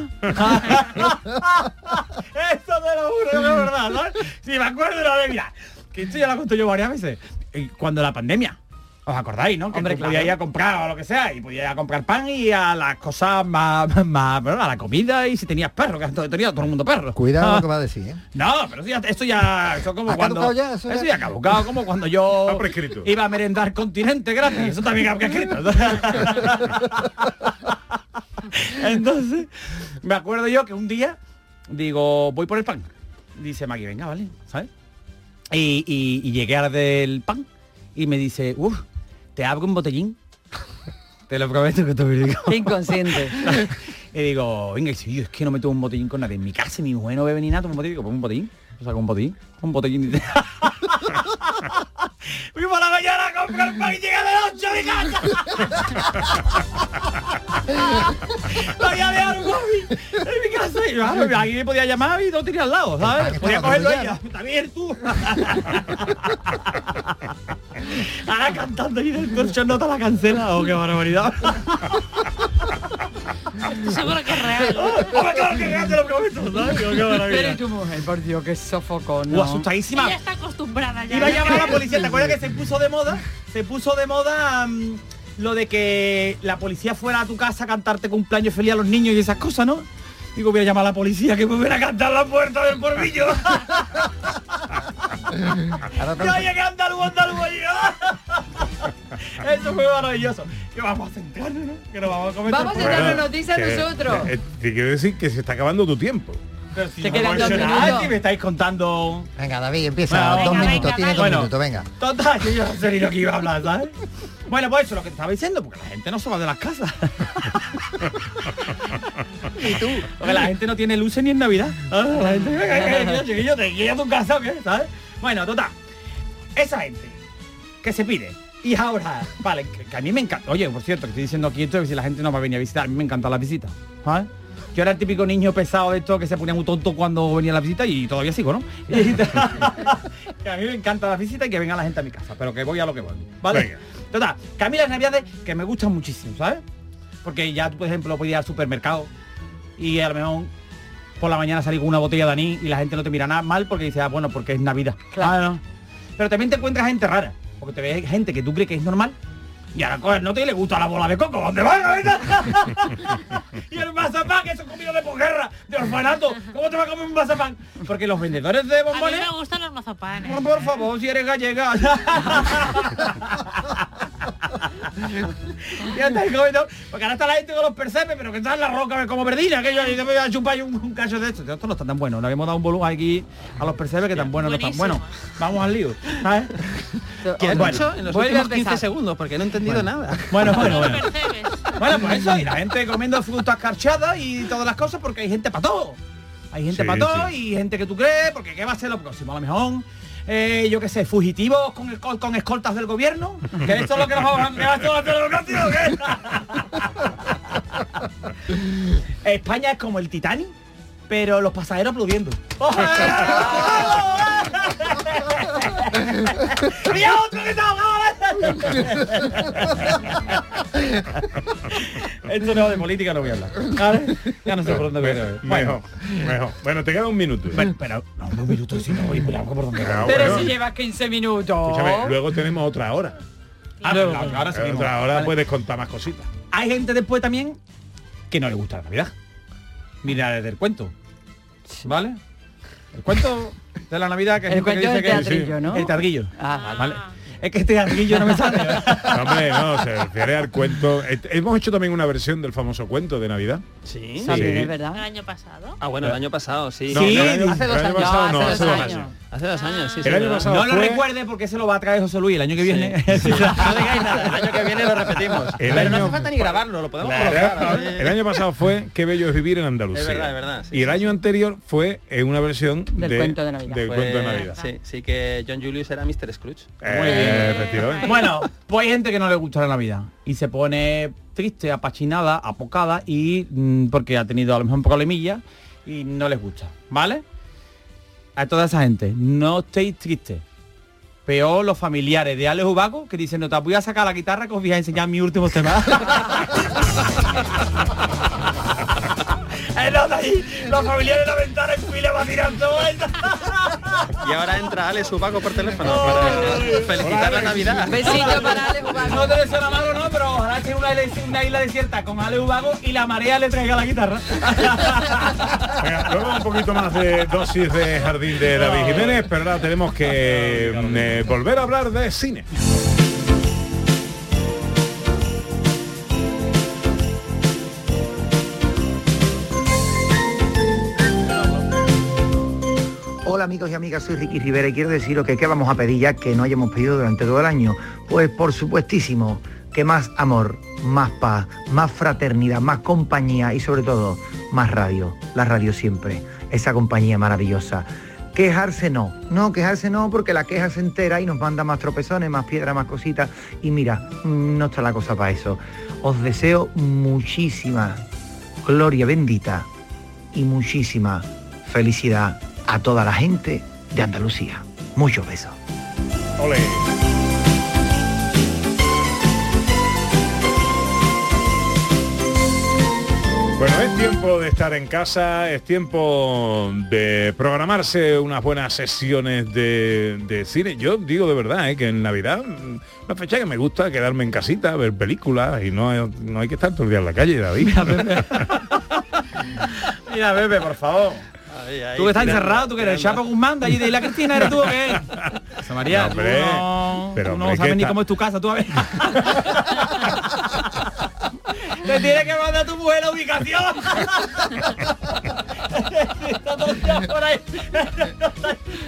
L: Esto te lo juro es verdad, ¿sabes? Sí, me acuerdo de la de, mira, que esto ya lo conté yo varias veces. Eh, Cuando la pandemia, ¿os acordáis, no? Que
E: Hombre, claro.
L: ir a comprar o lo que sea, y podías ir a comprar pan y a las cosas más, más, bueno, a la comida y si tenías perro, que antes tenía todo el mundo perro.
I: Cuidado
L: Ah.
I: lo [LAUGHS] que va a decir, ¿eh?
L: No, pero eso ya, esto ya, eso como
I: ¿Ha
L: cuando...
I: ya? Eso
L: Eso
I: ya-
L: ya ha caducado, como cuando yo iba a merendar continente gratis, eso también ha prescrito. [LAUGHS] Entonces, me acuerdo yo que un día, digo, voy por el pan. Dice Maggie, venga, vale, ¿sabes? Y, y- y llegué a la del pan y me dice, uff, ¿te abro un botellín? Te lo prometo que te lo digo.
E: Inconsciente. [LAUGHS]
L: Y digo, venga, y si yo es que no me tomo un botellín con nadie. En mi casa mi mujer no bebe ni nada, tomo un botellín. Digo, pues un botellín. O sea, con. Un botellín. Dice. Fui por la mañana a comprar pan y llegué a las 8 a mi casa. Vaya de algo en mi casa. Y claro, aquí me podía llamar y no tenía al lado, ¿sabes? Podía cogerlo ella. También tú. Ahora cantando y del torcho no te la cancela. Oh, qué barbaridad. [LAUGHS] [LAUGHS]
G: Seguro que es real. [LAUGHS]
L: Hombre, claro que real, te lo prometo, ¿sabes? Digo, qué maravilla.
E: Pero y tu mujer, por Dios, qué sofocón.
L: Uh, asustadísima.
G: Ella está acostumbrada ya.
L: Iba a llamar a la policía, ¿te [LAUGHS] acuerdas que se puso de moda? Se puso de moda mm, lo de que la policía fuera a tu casa a cantarte cumpleaños feliz a los niños y esas cosas, ¿no? Digo, voy a llamar a la policía que me viene a cantar la puerta del porvillo. Yo llegué a andaluz, andaluz allí. Eso fue maravilloso. Que vamos a centrarnos, ¿no? Que nos vamos a comer.
E: Vamos a
D: Bueno,
E: darle noticias
D: que-
E: nosotros.
D: eh, te quiero decir que se está acabando tu tiempo.
L: Pero si
E: Te
L: no
E: quedan
L: me
E: dos minutos.
L: estáis contando...
I: Venga, David, empieza.
L: Bueno,
I: dos
L: venga,
I: minutos,
G: venga,
I: tienes dos
L: Bueno.
I: minutos, venga.
L: Total, que yo no sé ni lo que iba a hablar, ¿sabes? Bueno, pues eso es lo que te estaba diciendo, porque la gente no se va de las casas. [LAUGHS]
E: Y tú.
L: Porque la gente no tiene luces ni en Navidad. Ah, La gente, venga, venga, te a tu casa ¿sabes? Bueno, total. Esa gente que se pide. Y ahora, vale, que, que a mí me encanta. Oye, por cierto, que estoy diciendo aquí esto, que si la gente no va a venir a visitar, a mí me encantan las visitas. ¿Sabes? Yo era el típico niño pesado de esto que se ponía muy tonto cuando venía la visita y todavía sigo, ¿no? [LAUGHS] [LAUGHS] Que a mí me encanta la visita y que venga la gente a mi casa, pero que voy a lo que voy. ¿Vale?
D: Venga.
L: Total, que a mí las navidades que me gustan muchísimo, ¿sabes? Porque ya por ejemplo, puedes ir al supermercado y a lo mejor por la mañana salir con una botella de anís y la gente no te mira nada mal porque dice, ah, bueno, porque es Navidad. Ah, no. Pero también te encuentras gente rara, porque te ves gente que tú crees que es normal y a la no te le gusta la bola de coco, ¿dónde van? [LAUGHS] y el mazapán, que es comido de posguerra, de orfanato, ¿cómo te va a comer un mazapán? Porque los vendedores de
G: A mí
L: bombones...
G: me gustan los mazapanes.
L: Por favor, si eres gallega. [LAUGHS] ya estáis comiendo. Porque ahora está la gente con los percebes, pero que está en la roca como perdina, que yo ahí te voy a chupar un, un cacho de esto. Esto no está tan bueno. Le habíamos dado un volumen aquí a los percebes que tan buenos no están. Bueno, vamos al lío. ¿sabes?
F: ¿Qué has
L: Bueno,
F: dicho en los últimos 15
L: empezar.
F: segundos? Porque no he entendido nada.
L: Bueno, bueno, bueno. Bueno, pues eso, y la gente comiendo frutas carchadas y todas las cosas porque hay gente para todo. Hay gente
D: Sí,
L: para todo
D: sí.
L: y gente que tú crees, porque ¿qué va a ser lo próximo? A lo mejor, eh, yo qué sé, fugitivos con, escol- con escoltas del gobierno. Que esto es lo que nos vamos a que esto va a ser lo próximo, ¿qué? [LAUGHS] España es como el Titanic, pero los pasajeros aplaudiendo. [LAUGHS] ¡Mira otro que está [LAUGHS] Esto no de política no voy a hablar. ¿Vale? Ya no sé por dónde voy.
D: Mejor,
L: Bueno,
D: mejor. Bueno, te queda un minuto.
L: Bueno, pero no, un minuto si no voy por por dónde
D: Ah,
L: voy.
E: Pero
D: bueno.
E: si llevas 15 minutos.
D: Escúchame, luego tenemos otra hora.
L: Ah,
E: Luego.
L: claro, ahora seguimos.
D: otra hora
L: Vale.
D: puedes contar más cositas.
L: Hay gente después también que no le gusta la Navidad. Mira desde el cuento. ¿Vale? El cuento de la Navidad que es
E: El cuento
L: dice
E: del
L: que
E: teatrillo, ¿no?
L: El teatrillo.
E: Ah,
L: ¿Vale? Es que este teatrillo no me sale. [LAUGHS]
D: Hombre, no, se refiere al cuento. Eh, Hemos hecho también una versión del famoso cuento de Navidad.
F: Sí.
D: Sí.
E: es verdad.
G: El año pasado.
F: Ah, bueno, el año pasado, sí.
D: No,
L: Sí,
D: el año-
L: hace dos
D: el año
L: años.
D: pasado no,
E: No,
D: hace dos años.
F: Hace dos años, sí.
D: El año pasado
L: No lo
D: fue-
L: recuerde porque se lo va a traer José Luis el año que viene.
F: Sí. [LAUGHS] no digáis nada, el año que viene lo repetimos.
D: El
F: Pero no
D: año-
F: hace falta ni grabarlo, lo podemos colocar. ¿eh?
D: El año pasado fue Qué bello es vivir en Andalucía.
F: Es verdad, es verdad, sí,
D: y el
F: sí,
D: año anterior fue en una versión
E: Del cuento de Navidad.
D: del
F: Fue-
D: cuento de Navidad.
F: Sí, sí que John Julius era Mr. Scrooge.
D: Eh, efectivamente.
L: Bueno, pues hay gente que no le gusta la Navidad y se pone triste, apachinada, apocada y mm, porque ha tenido a lo mejor un problemilla y no les gusta, ¿vale? A toda esa gente, no estéis tristes. Peor los familiares de Alex Ubaco que dicen, no te voy a sacar la guitarra que os voy a enseñar mi último tema. [LAUGHS] Ahí, los familiares de la ventana en fila va a tirar todo esto.
F: Y ahora entra Alex Ubaco por teléfono para felicitar la Navidad.
E: Besito [LAUGHS] para Ale Ubago.
L: No te deseo malo, no, pero ojalá que una, isla- una isla desierta con Ale Ubago y la marea le traiga la guitarra. [LAUGHS]
D: Venga, luego un poquito más de dosis de jardín de David Jiménez, pero ahora tenemos que eh, volver a hablar de cine.
V: Amigos y amigas, soy Ricky Rivera y quiero deciros que qué vamos a pedir ya que no hayamos pedido durante todo el año. Pues por supuestísimo, que más amor, más paz, más fraternidad, más compañía y sobre todo más radio. La radio siempre, esa compañía maravillosa. Quejarse no, no, quejarse no porque la queja se entera y nos manda más tropezones, más piedras, más cositas y mira, no está la cosa para eso. Os deseo muchísima gloria bendita y muchísima felicidad a toda la gente de Andalucía. Muchos besos.
D: Ole. Bueno, es tiempo de estar en casa, es tiempo de programarse unas buenas sesiones de, de cine. Yo digo de verdad ¿eh? que en Navidad, mm, una fecha que me gusta quedarme en casita, ver películas y no, hay- no hay que estar todo el día en la calle, David.
L: Mira, Pepe, [LAUGHS] por favor. Tú que estás encerrado, tú que eres el Chapo Guzmán de allí de Isla Cristina, ¿eres tú o qué? [LAUGHS] José María,
D: No,
L: tú no,
D: pero,
L: tú no sabes
D: ¿qué
L: ni
D: está?
L: cómo es tu casa, tú a ver. [LAUGHS] Te tienes que mandar a tu mujer la ubicación. [LAUGHS] Está todo el día por ahí.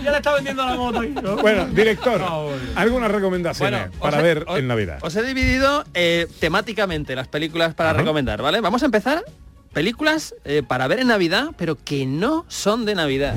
L: ya le está vendiendo la moto. ¿no?
D: Bueno, director,
L: Ah,
D: algunas recomendaciones
F: Bueno,
D: para
F: he-
D: ver
F: os-
D: en Navidad.
F: Os he dividido eh, temáticamente las películas para
D: Ajá.
F: recomendar, ¿vale? Vamos a empezar películas eh, para ver en Navidad, pero que no son de Navidad.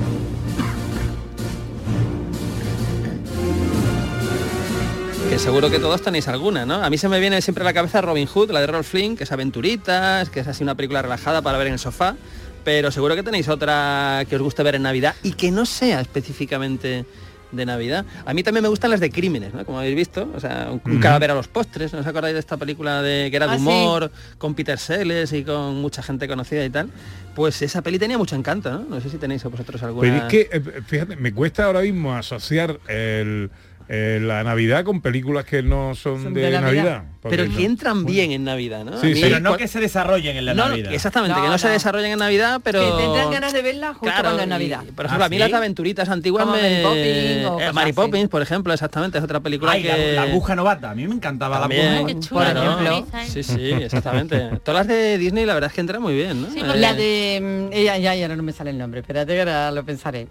F: Que seguro que todos tenéis alguna, ¿no? A mí se me viene siempre a la cabeza Robin Hood, la de Rolf Flynn, que es aventuritas, que es así una película relajada para ver en el sofá, pero seguro que tenéis otra que os guste ver en Navidad y que no sea específicamente de Navidad. A mí también me gustan las de crímenes, ¿no? Como habéis visto, o sea, un, cadáver a los postres, ¿no os acordáis de esta película de que era de
E: Ah, sí.
F: humor, con Peter Sellers y con mucha gente conocida y tal? Pues esa peli tenía mucho encanto, ¿no? No sé si tenéis vosotros alguna.
D: Pero es que, eh, fíjate, me cuesta ahora mismo asociar el, eh, la Navidad con películas que no son,
L: Son
D: de,
L: de
D: Navidad.
F: Pero
D: no-
F: que entran bien en Navidad, ¿no?
D: Sí,
F: A mí-
D: sí.
L: Pero no que se desarrollen en la
F: no, no,
L: Navidad.
F: exactamente, que
E: No,
F: no, se
E: no.
F: desarrollen en Navidad, pero...
E: Que tendrán ganas de verla justo
F: Claro,
E: cuando es
F: y,
E: Navidad.
F: por ejemplo,
L: ¿Ah,
F: a mí
L: sí?
F: las aventuritas antiguas
E: Como
F: me...
E: Mary o
F: Eh, Mary. Poppins, por ejemplo, exactamente, es otra película
L: Ay, la,
F: que...
L: la aguja novata. A mí me encantaba
F: También,
L: la aguja.
G: Chula,
E: por ejemplo.
F: Sí, sí, exactamente. [LAUGHS] Todas las de Disney la verdad es que entran muy bien, ¿no?
G: Sí,
F: Eh,
E: La de... mm, Ella, ya, ya no me sale el nombre. Espérate que ahora lo pensaré.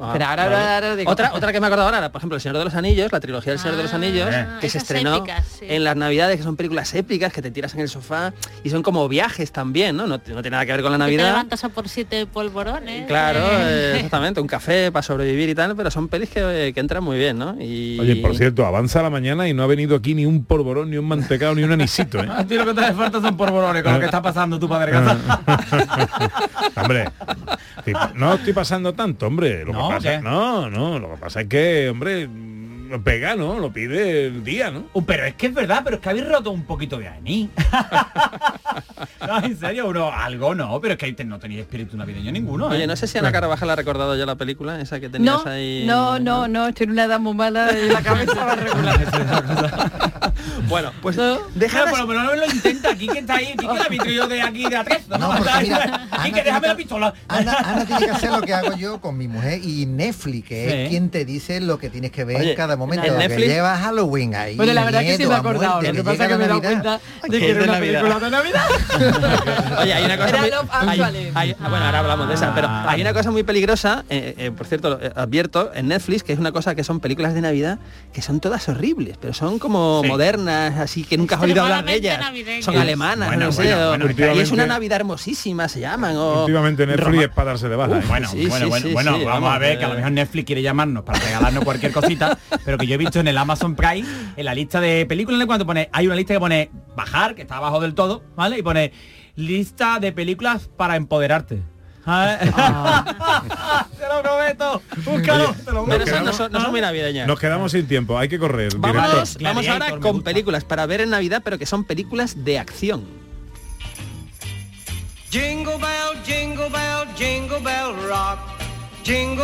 F: Ah,
E: Pero ahora,
F: vale.
E: ahora, ahora lo digo.
F: Otra, otra que me he acordado ahora, por ejemplo, El Señor de los Anillos, la trilogía del Señor de los
G: Ah,
F: Anillos, que se estrenó
G: épicas, sí.
F: en las Navidades, que son películas épicas, que te tiras en el sofá y son como viajes también, ¿no? No, no tiene nada que ver con la
G: Que te
F: Navidad.
G: levantas a por siete polvorones.
F: Claro,
G: eh. [LAUGHS]
F: eh, exactamente, un café para sobrevivir y tal, pero son pelis que, que entran muy bien, ¿no? Y...
D: Oye, por cierto, avanza la mañana y no ha venido aquí ni un polvorón, ni un mantecado, ni un anisito, ¿eh? [LAUGHS]
L: A ti lo que te hace falta son porvorones con lo que está pasando tu padre casa. [LAUGHS]
D: hombre, no estoy pasando tanto, hombre. Lo
L: ¿No?
D: Que pasa,
L: ¿Qué?
D: no, no, lo que pasa es que, hombre, lo pega, ¿no? Lo pide el día, ¿no?
L: Uh, pero es que es verdad, pero es que habéis roto un poquito de mí. [LAUGHS] no, en serio, uno, algo no, pero es que te- no tenéis espíritu navideño ninguno. ¿eh?
F: Oye, no sé si Ana Carvajal ha recordado ya la película, esa que tenías
E: No,
F: ahí.
E: no, no, no, estoy en una edad muy mala y la cabeza va regular. [LAUGHS]
F: Bueno, pues
L: Bueno,
F: deja
L: por lo menos no lo intenta. Aquí que está ahí, aquí que la vitrillo de aquí de atrás. No,
I: No,
L: Está
I: mira, [LAUGHS]
L: aquí
I: Ana
L: que déjame la
I: que-
L: pistola.
I: Ana, Ana tiene que hacer lo que hago yo con mi mujer y Netflix, que
L: Sí.
I: es quien te dice lo que tienes que ver
F: Oye,
I: en cada momento.
F: en
I: que
F: Netflix-
I: lleva Halloween ahí.
E: Bueno, la verdad que sí
I: miedo
E: me he acordado.
I: muerte,
E: Lo que pasa es que me he dado cuenta de
F: Que
E: que
F: es
E: era
F: de
E: una
F: Navidad.
E: película de Navidad. [LAUGHS]
F: Oye, hay una cosa muy, hay- hay- bueno, ahora hablamos de esa, pero
L: Ah.
F: hay una cosa muy peligrosa, eh, eh, por cierto, eh, advierto, en Netflix, que es una cosa que son películas de Navidad, que son todas horribles, pero son como
L: Sí.
F: modernas, así que nunca has oído hablar de ellas. Son alemanas,
L: Bueno,
F: no sé,
L: bueno,
F: o-
L: bueno,
F: y es una Navidad hermosísima, se llaman. O,
D: Últimamente Netflix
F: Roma-
D: es para darse de baja.
F: Uf,
D: ¿eh?
L: Bueno,
F: Sí,
L: bueno,
F: sí,
L: bueno,
F: sí,
L: bueno,
F: sí,
L: vamos,
F: vamos,
L: a ver que a lo mejor Netflix quiere llamarnos para regalarnos cualquier cosita, [LAUGHS] pero que yo he visto en el Amazon Prime, en la lista de películas, cuando pone, hay una lista que pone bajar, que está abajo del todo, ¿vale? Y pone lista de películas para empoderarte. [LAUGHS] te lo prometo. Búscalo. Te lo
F: Pero esas no
D: quedamos-
F: son, no son muy navideñas.
D: Nos quedamos sin tiempo, hay que correr.
F: Vamos, vamos ahora con películas para ver en Navidad, pero que son películas de acción.
C: Jingle bell, jingle bell, jingle bell rock.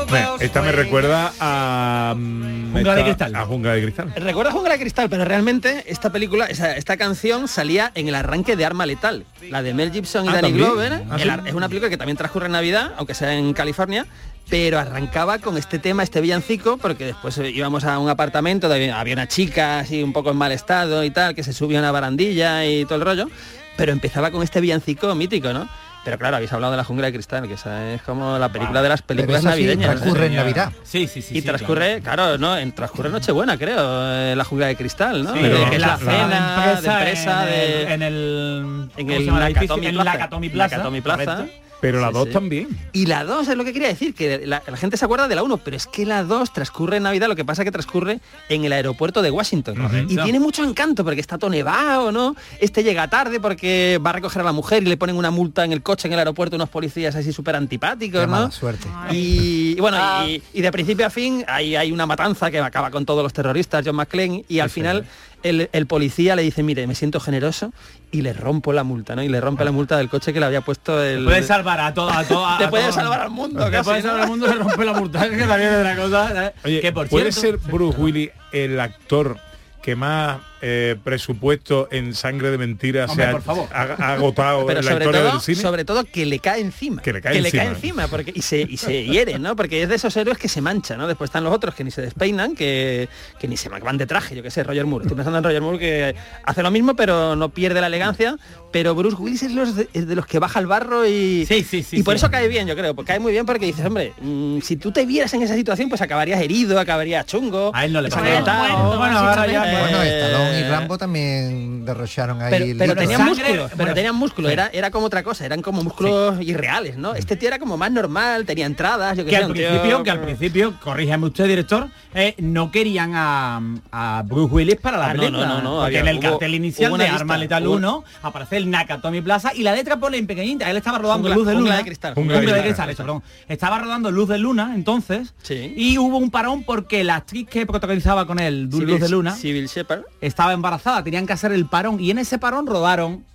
D: Bueno, esta me recuerda a... mm,
F: Jungla de cristal.
D: A Jungla de Cristal.
F: Recuerda Jungla de Cristal, pero realmente esta película, esta canción salía en el arranque de Arma Letal, la de Mel Gibson y
D: Ah,
F: Danny. Glover.
D: Ah,
F: Es una película que también transcurre en Navidad, aunque sea en California, pero arrancaba con este tema, este villancico, porque después eh, íbamos a un apartamento, donde había una chica así un poco en mal estado y tal, que se subía a una barandilla y todo el rollo, pero empezaba con este villancico mítico, ¿no? Pero claro, habéis hablado de la jungla de cristal, que esa es como la película de las películas
I: eso sí,
F: navideñas.
I: transcurre en Navidad.
L: Sí, sí, sí.
F: y
L: sí,
F: transcurre, claro. no, en transcurre Nochebuena, creo, eh, la jungla de cristal, ¿no?
L: Sí,
F: Pero
L: en
F: que es
L: la
F: la
L: cena
F: cena de empresa,
L: en
F: de,
L: el- en el
F: en
L: ¿cómo
F: el? Nakatomi
L: En
F: Plaza.
L: Nakatomi Plaza,
F: Nakatomi Plaza.
D: Pero la
F: Sí,
D: 2
F: sí.
D: también.
F: Y la 2 es lo que quería decir, que la, la gente se acuerda de la 1, pero es que la 2 transcurre en Navidad, lo que pasa que transcurre en el aeropuerto de Washington. Y tiene mucho encanto porque está todo nevado, ¿no? Este llega tarde porque va a recoger a la mujer y le ponen una multa en el coche en el aeropuerto unos policías así súper antipáticos,
I: Qué
F: ¿no?
I: mala suerte.
F: Y, y bueno, y, y de principio a fin hay, hay una matanza que acaba con todos los terroristas, John McClane, y al final el, el policía le dice, mire, me siento generoso y le rompo la multa, ¿no? Y le rompe la multa del coche que le había puesto el...
L: Puede salvar a todo, a todo, a [LAUGHS]
F: Te puede
L: todo-
F: salvar al mundo,
L: Te
F: casi,
L: puede
F: ¿no?
L: salvar al mundo, le rompe la multa, [LAUGHS] que también es una cosa. ¿eh?
D: Oye,
L: que por
D: ¿puede
L: cierto,
D: ser Bruce [LAUGHS] Willis el actor que más eh, presupuesto en sangre de mentiras se ha, agotado
F: pero
D: en la
F: sobre
D: historia
F: todo,
D: del cine?
F: sobre todo que le cae encima.
D: Que le cae encima.
F: encima, porque, y, se, y se [LAUGHS] hiere, ¿no? Porque es de esos héroes que se mancha, ¿no? Después están los otros que ni se despeinan, que, que ni se van de traje, yo que sé, Roger Moore. Estoy pensando en Roger Moore que hace lo mismo, pero no pierde la elegancia. Pero Bruce Willis es, los de, es de los que baja al barro y.
L: Sí, sí, sí,
F: y por
L: sí.
F: eso cae bien, yo creo. Porque cae muy bien porque dices, hombre, mm, si tú te vieras en esa situación, pues acabarías herido, acabarías chungo.
L: A él no le pasa nada. Bueno, ahora ya,
F: Eh,
I: Bueno, Stallone y Rambo también derrocharon ahí
F: pero, pero tenían músculo, pero
L: bueno,
F: tenían músculo,
L: sí.
F: era, era como otra cosa, eran como músculos irreales, ¿no? Este tío era como más normal, tenía entradas, yo que,
L: que
F: sé,
L: al
F: un tío-
L: principio, que al principio, corrígeme usted, director, eh, no querían a, a Bruce Willis para la
F: Ah, no,
L: película.
F: no, no, no,
L: porque
F: había-
L: en el
F: hubo-
L: cartel inicial de Arma Letal
F: hubo-
L: 1 aparece el Nakatomi Plaza y la letra pone en pequeñita. Él estaba rodando Luz de Luna.
F: de Cristal.
D: De Cristal,
L: perdón. Estaba rodando Luz de Luna entonces
F: Sí.
L: y hubo un parón porque la actriz que protagonizaba con él, Luz de Luna,
F: Civil Shepard.
L: Estaba embarazada, tenían que hacer el parón y en ese parón rodaron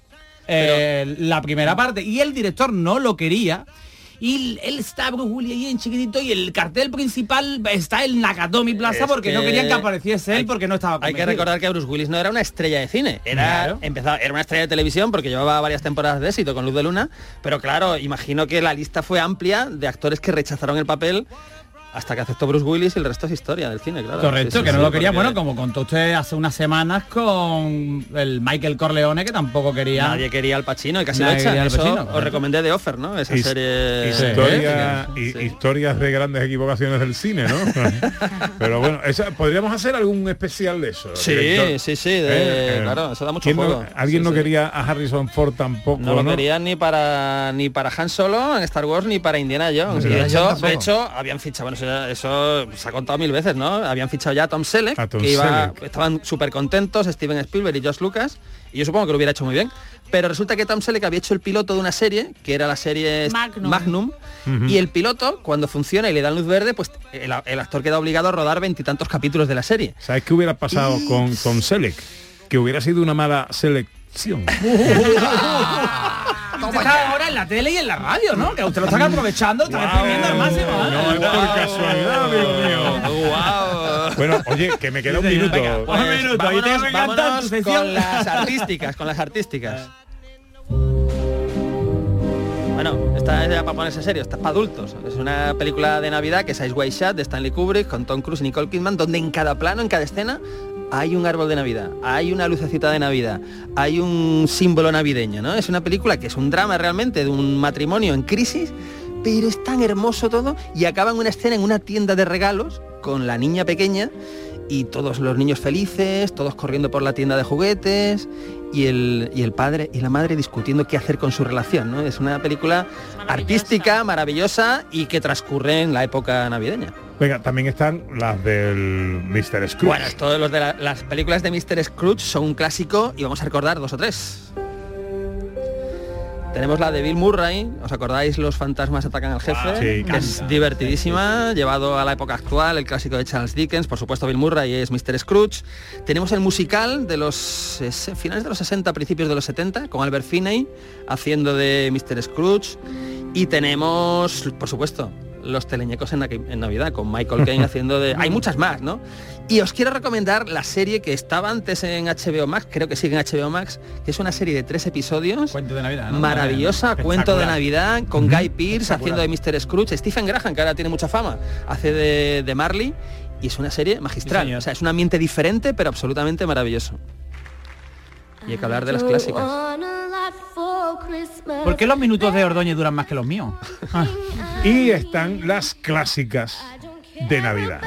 L: eh, la primera parte y el director no lo quería y él está Bruce Willis ahí en chiquitito y el cartel principal está el Nakatomi Plaza porque no
F: que
L: querían que apareciese él
F: hay-
L: porque no estaba
F: Hay que
L: convencido.
F: recordar que Bruce Willis no era una estrella de cine, era
L: Claro.
F: empezaba, era una estrella de televisión porque llevaba varias temporadas de éxito con Luz de Luna, pero claro, imagino que la lista fue amplia de actores que rechazaron el papel hasta que aceptó Bruce Willis y el resto es historia del cine, claro.
L: Correcto,
F: Sí, sí,
L: que no
F: sí,
L: lo quería,
F: porque
L: bueno, como contó usted hace unas semanas con el Michael Corleone, que tampoco quería.
F: Nadie quería al Pacino y casi
L: Nadie
F: lo echan.
L: quería al
F: Eso
L: Pacino,
F: os recomendé de Offer, ¿no? Esa
D: His-
F: serie
D: Historia-
F: Sí.
D: hi- historias de grandes equivocaciones del cine, ¿no? [LAUGHS] Pero bueno, esa- podríamos hacer algún especial de eso.
F: Sí,
D: director?
F: sí, sí, de- claro, eso da mucho
D: ¿quién no-
F: juego.
D: Alguien
F: Sí,
D: no
F: sí.
D: quería a Harrison Ford tampoco,
F: No
D: ¿no?
F: lo querían ni para ni para Han Solo en Star Wars ni para Indiana Jones. Y de hecho, de hecho, habían fichado, bueno, eso, se ha contado mil veces, ¿no? Habían fichado ya a Tom Selleck,
D: A Tom
F: que iba,
D: Selleck.
F: estaban súper contentos, Steven Spielberg y Josh Lucas, y yo supongo que lo hubiera hecho muy bien. Pero resulta que Tom Selleck había hecho el piloto de una serie, que era la serie
G: Magnum.
D: Ujú.
F: y el piloto, cuando funciona y le dan luz verde, pues el, el actor queda obligado a rodar veintitantos capítulos de la serie.
D: ¿Sabes qué hubiera pasado con [LAUGHS] Tom Selleck? Que hubiera sido una mala selección. [LAUGHS]
L: En la tele y en la radio, ¿no? Que usted lo está aprovechando, está exprimiendo al máximo. ¿eh?
D: No es por casualidad, amigo mío. Bueno, oye, que me queda un minuto.
L: venga, pues, un minuto, ahí tengo que cantar
F: vámonos con las artísticas, con las artísticas. Bueno, esta es ya para ponerse serio, esta es para adultos. Es una película de Navidad que es Ice White Shot de Stanley Kubrick con Tom Cruise y Nicole Kidman, donde en cada plano, en cada escena, hay un árbol de Navidad, hay una lucecita de Navidad, hay un símbolo navideño, ¿no? Es una película que es un drama realmente de un matrimonio en crisis, pero es tan hermoso todo y acaba en una escena en una tienda de regalos con la niña pequeña y todos los niños felices, todos corriendo por la tienda de juguetes y el, y el padre y la madre discutiendo qué hacer con su relación. ¿no? Es una película artística, maravillosa y que transcurre en la época navideña.
D: Venga, también están las del Mr. Scrooge.
F: Bueno, todos los de la- las películas de Mr. Scrooge son un clásico y vamos a recordar dos o tres. Tenemos la de Bill Murray, ¿os acordáis? Los fantasmas atacan al jefe,
D: Wow, sí,
F: que es divertidísima, llevado a la época actual, el clásico de Charles Dickens, por supuesto Bill Murray es Mr. Scrooge. Tenemos el musical de los finales de los 60, principios de los 70, con Albert Finney haciendo de Mr. Scrooge. Y tenemos, por supuesto, los teleñecos en, Navi- en Navidad, con Michael Caine [LAUGHS] haciendo de... Hay muchas más, ¿no? Y os quiero recomendar la serie que estaba antes en HBO Max, creo que sigue en HBO Max, que es una serie de tres episodios.
L: Cuento de Navidad, ¿no?
F: Maravillosa, cuento de Navidad, con Guy Pearce haciendo de Mr. Scrooge, Stephen Graham, que ahora tiene mucha fama, hace de, de Marley, y es una serie magistral. o sea, es un ambiente diferente, pero absolutamente maravilloso. Y hay que hablar de las clásicas.
L: ¿Por qué los minutos de Ordóñez duran más que los míos?
D: Y están las clásicas de Navidad.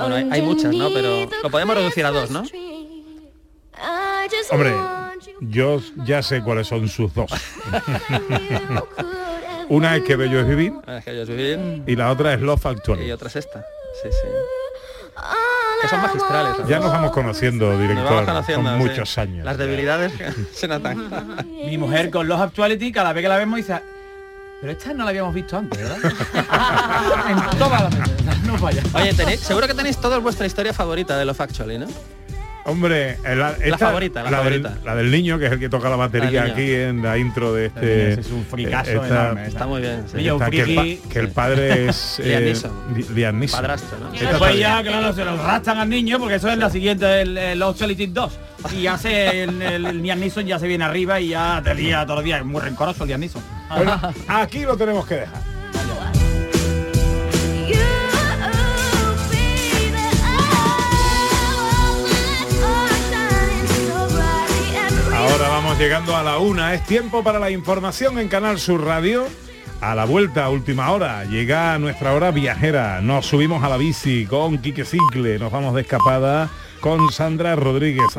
F: Bueno, hay, hay muchas, ¿no? Pero lo podemos reducir a dos, ¿no?
D: Hombre, yo ya sé cuáles son sus dos. [LAUGHS] Una es que bello es vivir
F: Ah, Es que
D: y la otra es Love Actually.
F: y otra es esta. Sí, sí. Que son magistrales.
D: Ya nos vamos conociendo, director,
F: vamos conociendo,
D: con
F: sí.
D: muchos años.
F: Las debilidades [LAUGHS] se notan.
L: Mi mujer con los Actuality, cada vez que la vemos dice, pero esta no la habíamos visto antes, ¿verdad? [LAUGHS] en todas las veces, no vaya.
F: Oye, tenéis, seguro que tenéis todos vuestra historia favorita de Love Actually, ¿no?
D: Hombre, la, esta-
F: favorita, la
D: del-
F: favorita.
D: la del niño, que es el que toca la batería
F: del
D: aquí en la intro de este...
L: Es un fricazo
D: eh,
L: enorme,
F: Está muy bien. sí.
D: esta que, el pa- que el padre [LAUGHS] es...
F: Liam
D: eh, Liam Neeson.
F: Padrastro, ¿no?
L: Después ya, claro, se lo rastan al niño porque eso es la siguiente, el, el Los Actuality 2. Y hace el, el, el Liam Neeson ya se viene arriba y ya te lía todos los días. Es muy rencoroso el Liam Neeson.
D: Bueno, aquí lo tenemos que dejar. Ahora vamos llegando a la una. Es tiempo para la información en Canal Sur Radio. A la vuelta, última hora, llega nuestra hora viajera. Nos subimos a la bici con Quique Cicle. Nos vamos de escapada con Sandra Rodríguez.